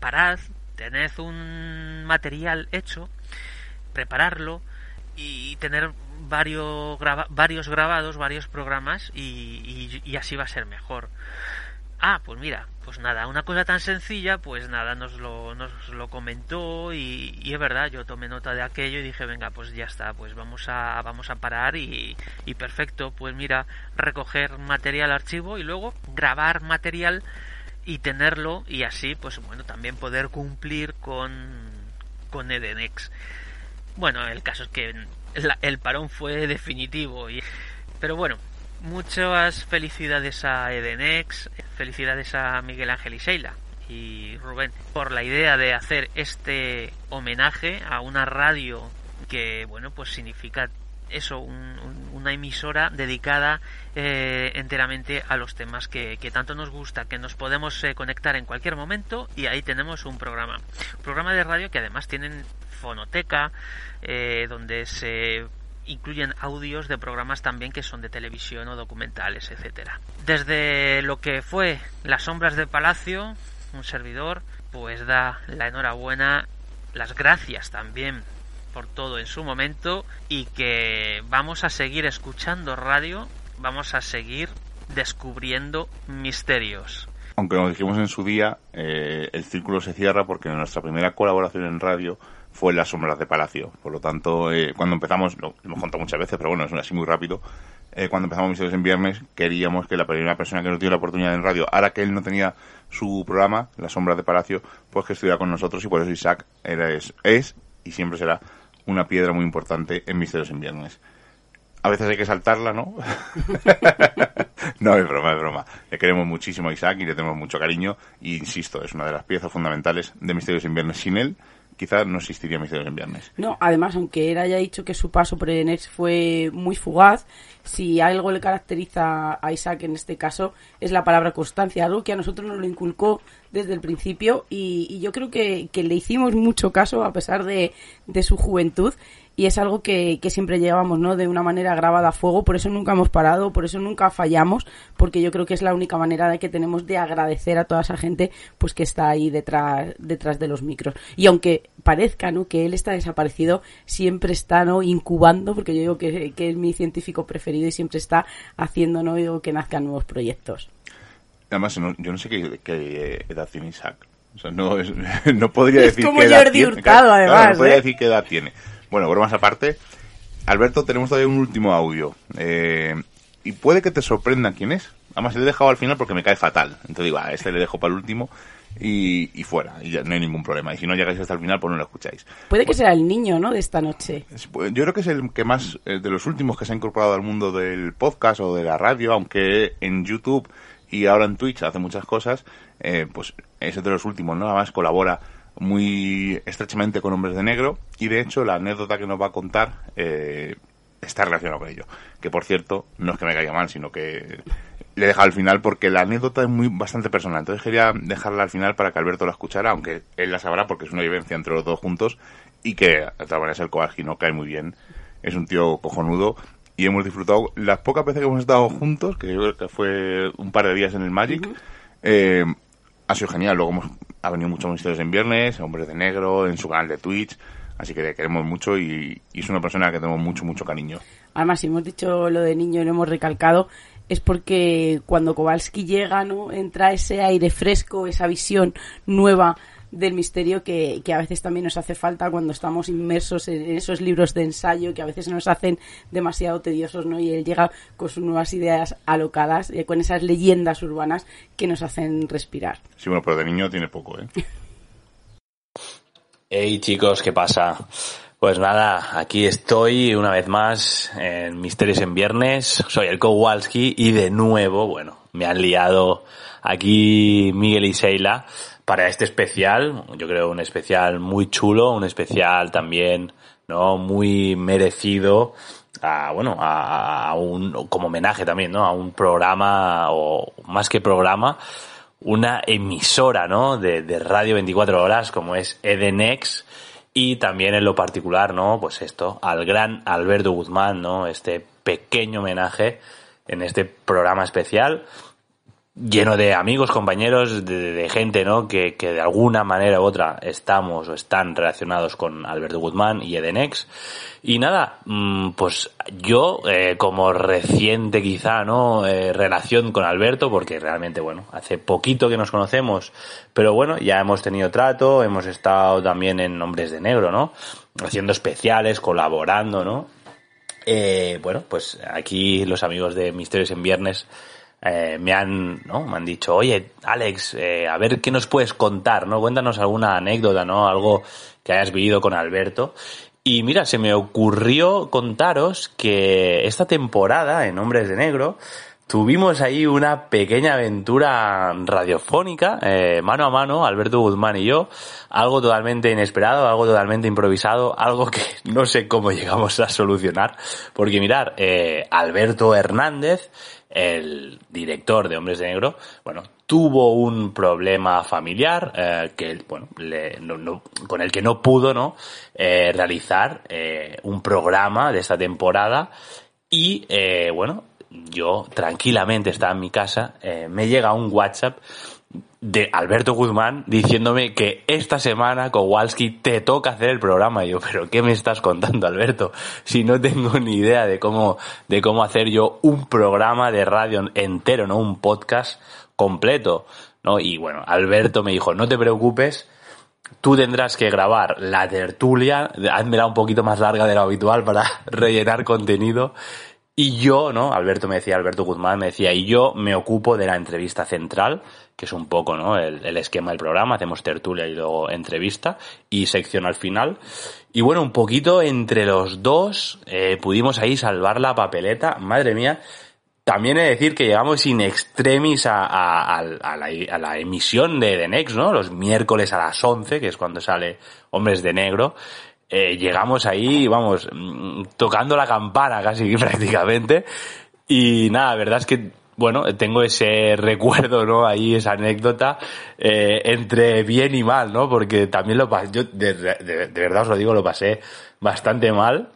parad, tened un material hecho, prepararlo y tener varios, varios grabados, varios programas y, y, así va a ser mejor. Ah, pues mira, pues nada, una cosa tan sencilla, pues nada, nos lo, nos lo comentó y, y, es verdad, yo tomé nota de aquello y dije, venga, pues ya está, pues vamos a, vamos a parar y, y perfecto, pues mira, recoger material archivo y luego grabar material y tenerlo y así, pues bueno, también poder cumplir con, con Edenex. Bueno, el caso es que el parón fue definitivo y, pero bueno, Muchas felicidades a Edenex, felicidades a Miguel Ángel y Sheila y Rubén por la idea de hacer este homenaje a una radio que, bueno, pues significa eso, una emisora dedicada eh, enteramente a los temas que, tanto nos gusta, que nos podemos eh, conectar en cualquier momento y ahí tenemos un programa. Un programa de radio que además tienen fonoteca, eh, donde se incluyen audios de programas también que son de televisión o documentales, etcétera. Desde lo que fue Las sombras del palacio, un servidor, pues da la enhorabuena, las gracias también por todo en su momento y que vamos a seguir escuchando radio, vamos a seguir descubriendo misterios. Aunque nos dijimos en su día, eh, el círculo se cierra porque nuestra primera colaboración en radio fue Las Sombras de Palacio. Por lo tanto, eh, cuando empezamos, lo hemos contado muchas veces, pero bueno, es así muy rápido, eh, cuando empezamos Misterios en Viernes, queríamos que la primera persona que nos dio la oportunidad en radio, ahora que él no tenía su programa, Las Sombras de Palacio, pues que estuviera con nosotros y por eso Isaac era, es, es y siempre será una piedra muy importante en Misterios en Viernes. A veces hay que saltarla, ¿no? no, es broma, es broma. Le queremos muchísimo a Isaac y le tenemos mucho cariño. Y insisto, es una de las piezas fundamentales de Misterios en Viernes. Sin él, quizás no existiría Misterios en Viernes. No, además, aunque él haya dicho que su paso por el fue muy fugaz, si algo le caracteriza a Isaac en este caso es la palabra constancia, algo que a nosotros nos lo inculcó desde el principio y, yo creo que, le hicimos mucho caso a pesar de su juventud y es algo que, que, siempre llevamos, ¿no? De una manera grabada a fuego, por eso nunca hemos parado, por eso nunca fallamos, porque yo creo que es la única manera de que tenemos de agradecer a toda esa gente pues que está ahí detrás, detrás de los micros. Y aunque parezca, ¿no? Que él está desaparecido, siempre está, ¿no? Incubando, porque yo digo que, que es mi científico preferido y siempre está haciendo, ¿no? Digo, que nazcan nuevos proyectos. Además, yo no sé qué, edad tiene Isaac. O sea, no, no podría decir como qué edad tiene. además. no podría ¿eh? decir qué edad tiene. Bueno, bromas aparte. Alberto, tenemos todavía un último audio. Eh, y puede que te sorprenda quién es. Además, le he dejado al final porque me cae fatal. Entonces digo, a este le dejo para el último y, y, fuera. Y ya no hay ningún problema. Y si no llegáis hasta el final, pues no lo escucháis. Puede que sea el niño, ¿no? De esta noche. Pues, yo creo que es el que más, eh, de los últimos que se ha incorporado al mundo del podcast o de la radio, aunque en YouTube y ahora en Twitch hace muchas cosas, eh, pues es de los últimos, ¿no? Además colabora muy estrechamente con Hombres de Negro y de hecho la anécdota que nos va a contar eh, está relacionada con ello. Que por cierto, no es que me caiga mal, sino que le he dejado al final porque la anécdota es muy bastante personal. Entonces quería dejarla al final para que Alberto la escuchara, aunque él la sabrá porque es una vivencia entre los dos juntos y que de todas maneras el no cae muy bien. Es un tío cojonudo y hemos disfrutado las pocas veces que hemos estado juntos, que yo creo que fue un par de días en el Magic. eh, ha sido genial. Luego hemos, ha venido muchos misterios en viernes, Hombres de Negro, en su canal de Twitch. Así que le queremos mucho y, es una persona que tenemos mucho, mucho cariño. Además, si hemos dicho lo de niño y lo hemos recalcado, es porque cuando Kowalski llega, ¿no? Entra ese aire fresco, esa visión nueva del misterio que, que, a veces también nos hace falta cuando estamos inmersos en esos libros de ensayo que a veces nos hacen demasiado tediosos, ¿no? Y él llega con sus nuevas ideas alocadas, y con esas leyendas urbanas que nos hacen respirar. Sí, bueno, pero de niño tiene poco, ¿eh? Hey chicos, ¿qué pasa? Pues nada, aquí estoy una vez más en Misterios en Viernes. Soy el Kowalski y de nuevo, bueno, me han liado aquí Miguel y Seila para este especial, yo creo un especial muy chulo, un especial también, ¿no? Muy merecido a, bueno, a, un, como homenaje también, ¿no? A un programa, o más que programa, una emisora, ¿no? De, de radio 24 horas como es Edenex y también en lo particular, ¿no? Pues esto, al gran Alberto Guzmán, ¿no? Este pequeño homenaje en este programa especial lleno de amigos, compañeros, de, gente, ¿no? Que, que, de alguna manera u otra estamos o están relacionados con Alberto Guzmán y Edenex. Y nada, mm, pues yo, eh, como reciente quizá, ¿no? Eh, relación con Alberto, porque realmente, bueno, hace poquito que nos conocemos, pero bueno, ya hemos tenido trato, hemos estado también en Hombres de Negro, ¿no? Haciendo especiales, colaborando, ¿no? Eh, bueno, pues aquí los amigos de Misterios en Viernes eh, me han, ¿no? Me han dicho, oye, Alex, eh, a ver qué nos puedes contar, ¿no? Cuéntanos alguna anécdota, ¿no? Algo que hayas vivido con Alberto. Y mira, se me ocurrió contaros que esta temporada en Hombres de Negro, tuvimos ahí una pequeña aventura radiofónica, eh, mano a mano, Alberto Guzmán y yo, algo totalmente inesperado, algo totalmente improvisado, algo que no sé cómo llegamos a solucionar, porque mirar, Alberto Hernández, el director de Hombres de Negro, bueno, tuvo un problema familiar eh, que bueno le, con el que no pudo no eh, realizar eh, un programa de esta temporada y eh, bueno yo tranquilamente estaba en mi casa me llega un WhatsApp de Alberto Guzmán diciéndome que esta semana Kowalski te toca hacer el programa. Y yo, pero ¿qué me estás contando, Alberto? Si no tengo ni idea de cómo, de cómo hacer yo un programa de radio entero, no un podcast completo, ¿no? Y bueno, Alberto me dijo, no te preocupes, tú tendrás que grabar la tertulia, házmela un poquito más larga de lo habitual para rellenar contenido. Y yo, ¿no? Alberto me decía, Alberto Guzmán me decía, y yo me ocupo de la entrevista central, que es un poco, ¿no? El, esquema del programa, hacemos tertulia y luego entrevista y sección al final. Y bueno, un poquito entre los dos eh, pudimos ahí salvar la papeleta. Madre mía, también he de decir que llegamos in extremis a, la, emisión de The Next, ¿no? Los miércoles a las 11, que es cuando sale Hombres de Negro. Eh, llegamos ahí, vamos, tocando la campana casi prácticamente. Y nada, la verdad es que, bueno, tengo ese recuerdo, ¿no? Ahí, esa anécdota, eh, entre bien y mal, ¿no? Porque también lo pasé, yo de, verdad os lo digo, lo pasé bastante mal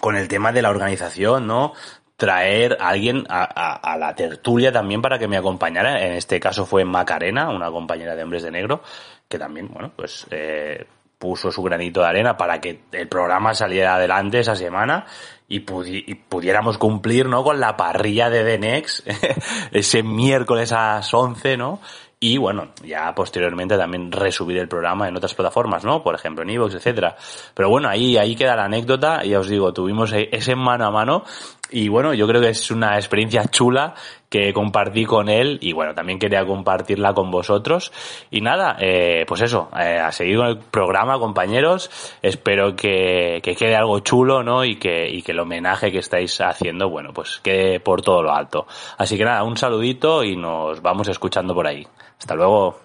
con el tema de la organización, ¿no? traer a alguien a, la tertulia también para que me acompañara. En este caso fue Macarena, una compañera de Hombres de Negro, que también, bueno, pues eh, puso su granito de arena para que el programa saliera adelante esa semana y, pudi y pudiéramos cumplir, ¿no? Con la parrilla de The Next ese miércoles a las 11, ¿no? Y bueno, ya posteriormente también resubir el programa en otras plataformas, ¿no? Por ejemplo, en Evox, etcétera. Pero bueno, ahí, ahí queda la anécdota, ya os digo, tuvimos ese mano a mano y bueno, yo creo que es una experiencia chula que compartí con él y bueno, también quería compartirla con vosotros. Y nada, eh, pues eso, eh, a seguir con el programa, compañeros. Espero que, que quede algo chulo, ¿no? Y que, y que el homenaje que estáis haciendo, bueno, pues quede por todo lo alto. Así que nada, un saludito y nos vamos escuchando por ahí. Hasta luego.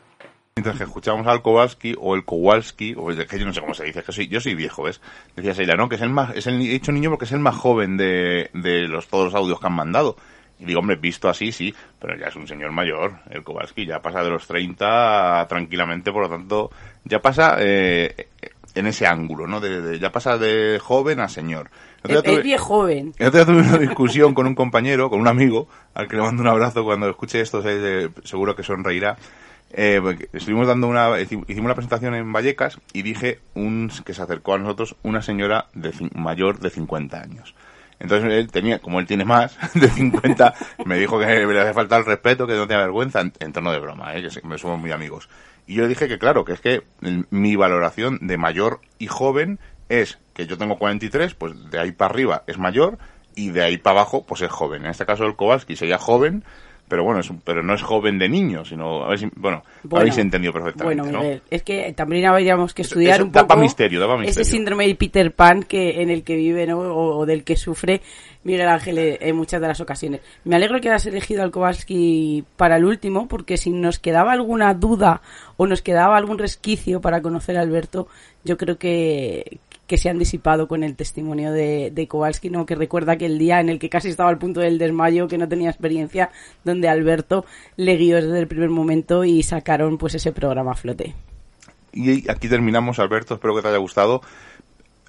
Mientras que escuchamos al Kowalski o el Kowalski, o el que yo no sé cómo se dice, que soy, yo soy viejo, ¿ves? Decía Seila, ¿no? Que es el más, es el hecho niño porque es el más joven de, de los, todos los audios que han mandado. Y digo, hombre, visto así, sí, pero ya es un señor mayor, el Kowalski, ya pasa de los 30 tranquilamente, por lo tanto, ya pasa eh, en ese ángulo, ¿no? De, de, ya pasa de joven a señor. Es, tuve, joven. Yo tuve una discusión con un compañero, con un amigo, al que le mando un abrazo cuando escuche esto, seguro que sonreirá. Eh, estuvimos dando una, hicimos una presentación en Vallecas y dije un, que se acercó a nosotros una señora de, mayor de 50 años. Entonces él tenía, como él tiene más de 50, me dijo que le hace falta el respeto, que no tenía vergüenza, en, en tono de broma, ¿eh? que me somos muy amigos. Y yo le dije que claro, que es que mi valoración de mayor y joven es que yo tengo 43, pues de ahí para arriba es mayor y de ahí para abajo pues es joven. En este caso el Kowalski sería joven, pero bueno, es, pero no es joven de niño, sino, a ver si, bueno, bueno, habéis entendido perfectamente. Bueno, Miguel, ¿no? es que también habríamos que estudiar un poco daba misterio, daba misterio. ese síndrome de Peter Pan que en el que vive, ¿no? O, o del que sufre Miguel Ángel en muchas de las ocasiones. Me alegro que hayas elegido al Kowalski para el último, porque si nos quedaba alguna duda o nos quedaba algún resquicio para conocer a Alberto, yo creo que, que se han disipado con el testimonio de, de Kowalski, ¿no? que recuerda que el día en el que casi estaba al punto del desmayo, que no tenía experiencia, donde Alberto le guió desde el primer momento y sacaron pues ese programa a flote. Y aquí terminamos, Alberto, espero que te haya gustado.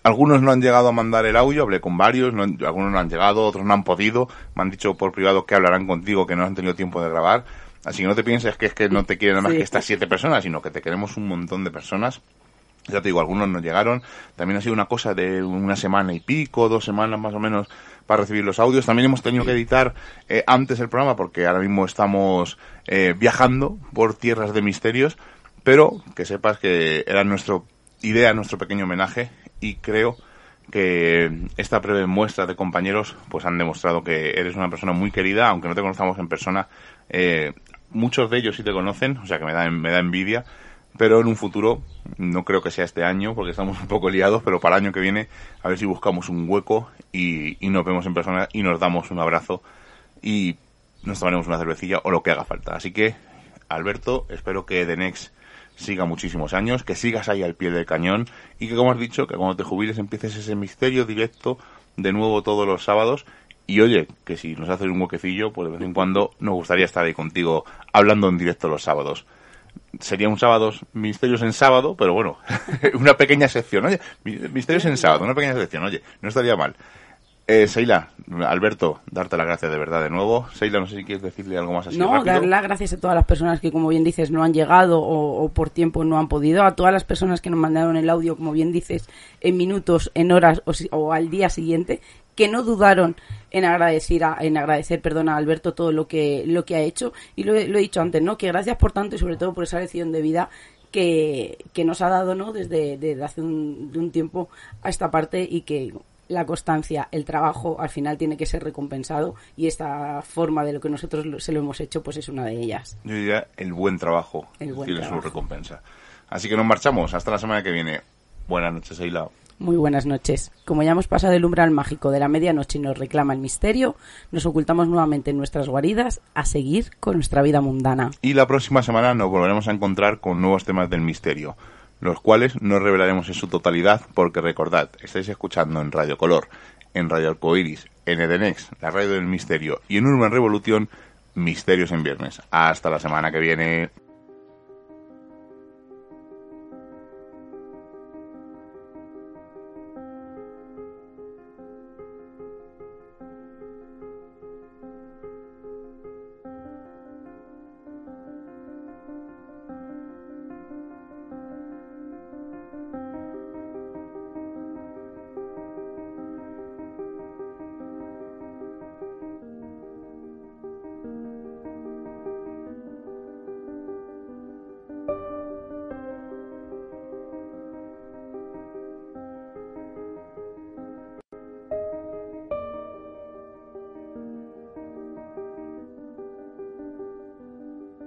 Algunos no han llegado a mandar el audio, hablé con varios, no, algunos no han llegado, otros no han podido, me han dicho por privado que hablarán contigo, que no han tenido tiempo de grabar. Así que no te pienses que es que no te quieren nada más sí. que estas siete personas, sino que te queremos un montón de personas ya te digo, algunos no llegaron. También ha sido una cosa de una semana y pico, dos semanas más o menos para recibir los audios. También hemos tenido que editar eh, antes el programa porque ahora mismo estamos eh, viajando por tierras de misterios. Pero que sepas que era nuestra idea, nuestro pequeño homenaje y creo que esta breve muestra de compañeros pues han demostrado que eres una persona muy querida, aunque no te conozcamos en persona. Eh, muchos de ellos sí te conocen, o sea que me da, me da envidia pero en un futuro, no creo que sea este año, porque estamos un poco liados, pero para el año que viene, a ver si buscamos un hueco y, nos vemos en persona y nos damos un abrazo y nos tomaremos una cervecilla o lo que haga falta. Así que, Alberto, espero que The Next siga muchísimos años, que sigas ahí al pie del cañón y que, como has dicho, que cuando te jubiles empieces ese misterio directo de nuevo todos los sábados. Y oye, que si nos haces un huequecillo, pues de vez en cuando nos gustaría estar ahí contigo hablando en directo los sábados. Sería un sábado, misterios en sábado, pero bueno, una pequeña sección. Oye, misterios en sábado, una pequeña sección. Oye, no estaría mal. Eh, Seila, Alberto, darte las gracias de verdad de nuevo. Seila, no sé si quieres decirle algo más así. No, dar las gracias a todas las personas que, como bien dices, no han llegado o, por tiempo no han podido. A todas las personas que nos mandaron el audio, como bien dices, en minutos, en horas o, al día siguiente, que no dudaron en agradecer, a, en agradecer perdón, a Alberto todo lo que, lo que ha hecho. Y lo, he dicho antes, ¿no? Que gracias por tanto y sobre todo por esa lección de vida que, que nos ha dado, ¿no? Desde, desde hace un, de un tiempo a esta parte y que la constancia, el trabajo al final tiene que ser recompensado y esta forma de lo que nosotros se lo hemos hecho pues es una de ellas. Yo diría el buen trabajo tiene su recompensa. Así que nos marchamos hasta la semana que viene. Buenas noches, Eila. Muy buenas noches. Como ya hemos pasado el umbral mágico de la medianoche y nos reclama el misterio, nos ocultamos nuevamente en nuestras guaridas a seguir con nuestra vida mundana. Y la próxima semana nos volveremos a encontrar con nuevos temas del misterio los cuales no revelaremos en su totalidad porque recordad, estáis escuchando en Radio Color, en Radio Arcoiris, en Edenex, la radio del misterio y en Urban Revolución, Misterios en Viernes. Hasta la semana que viene.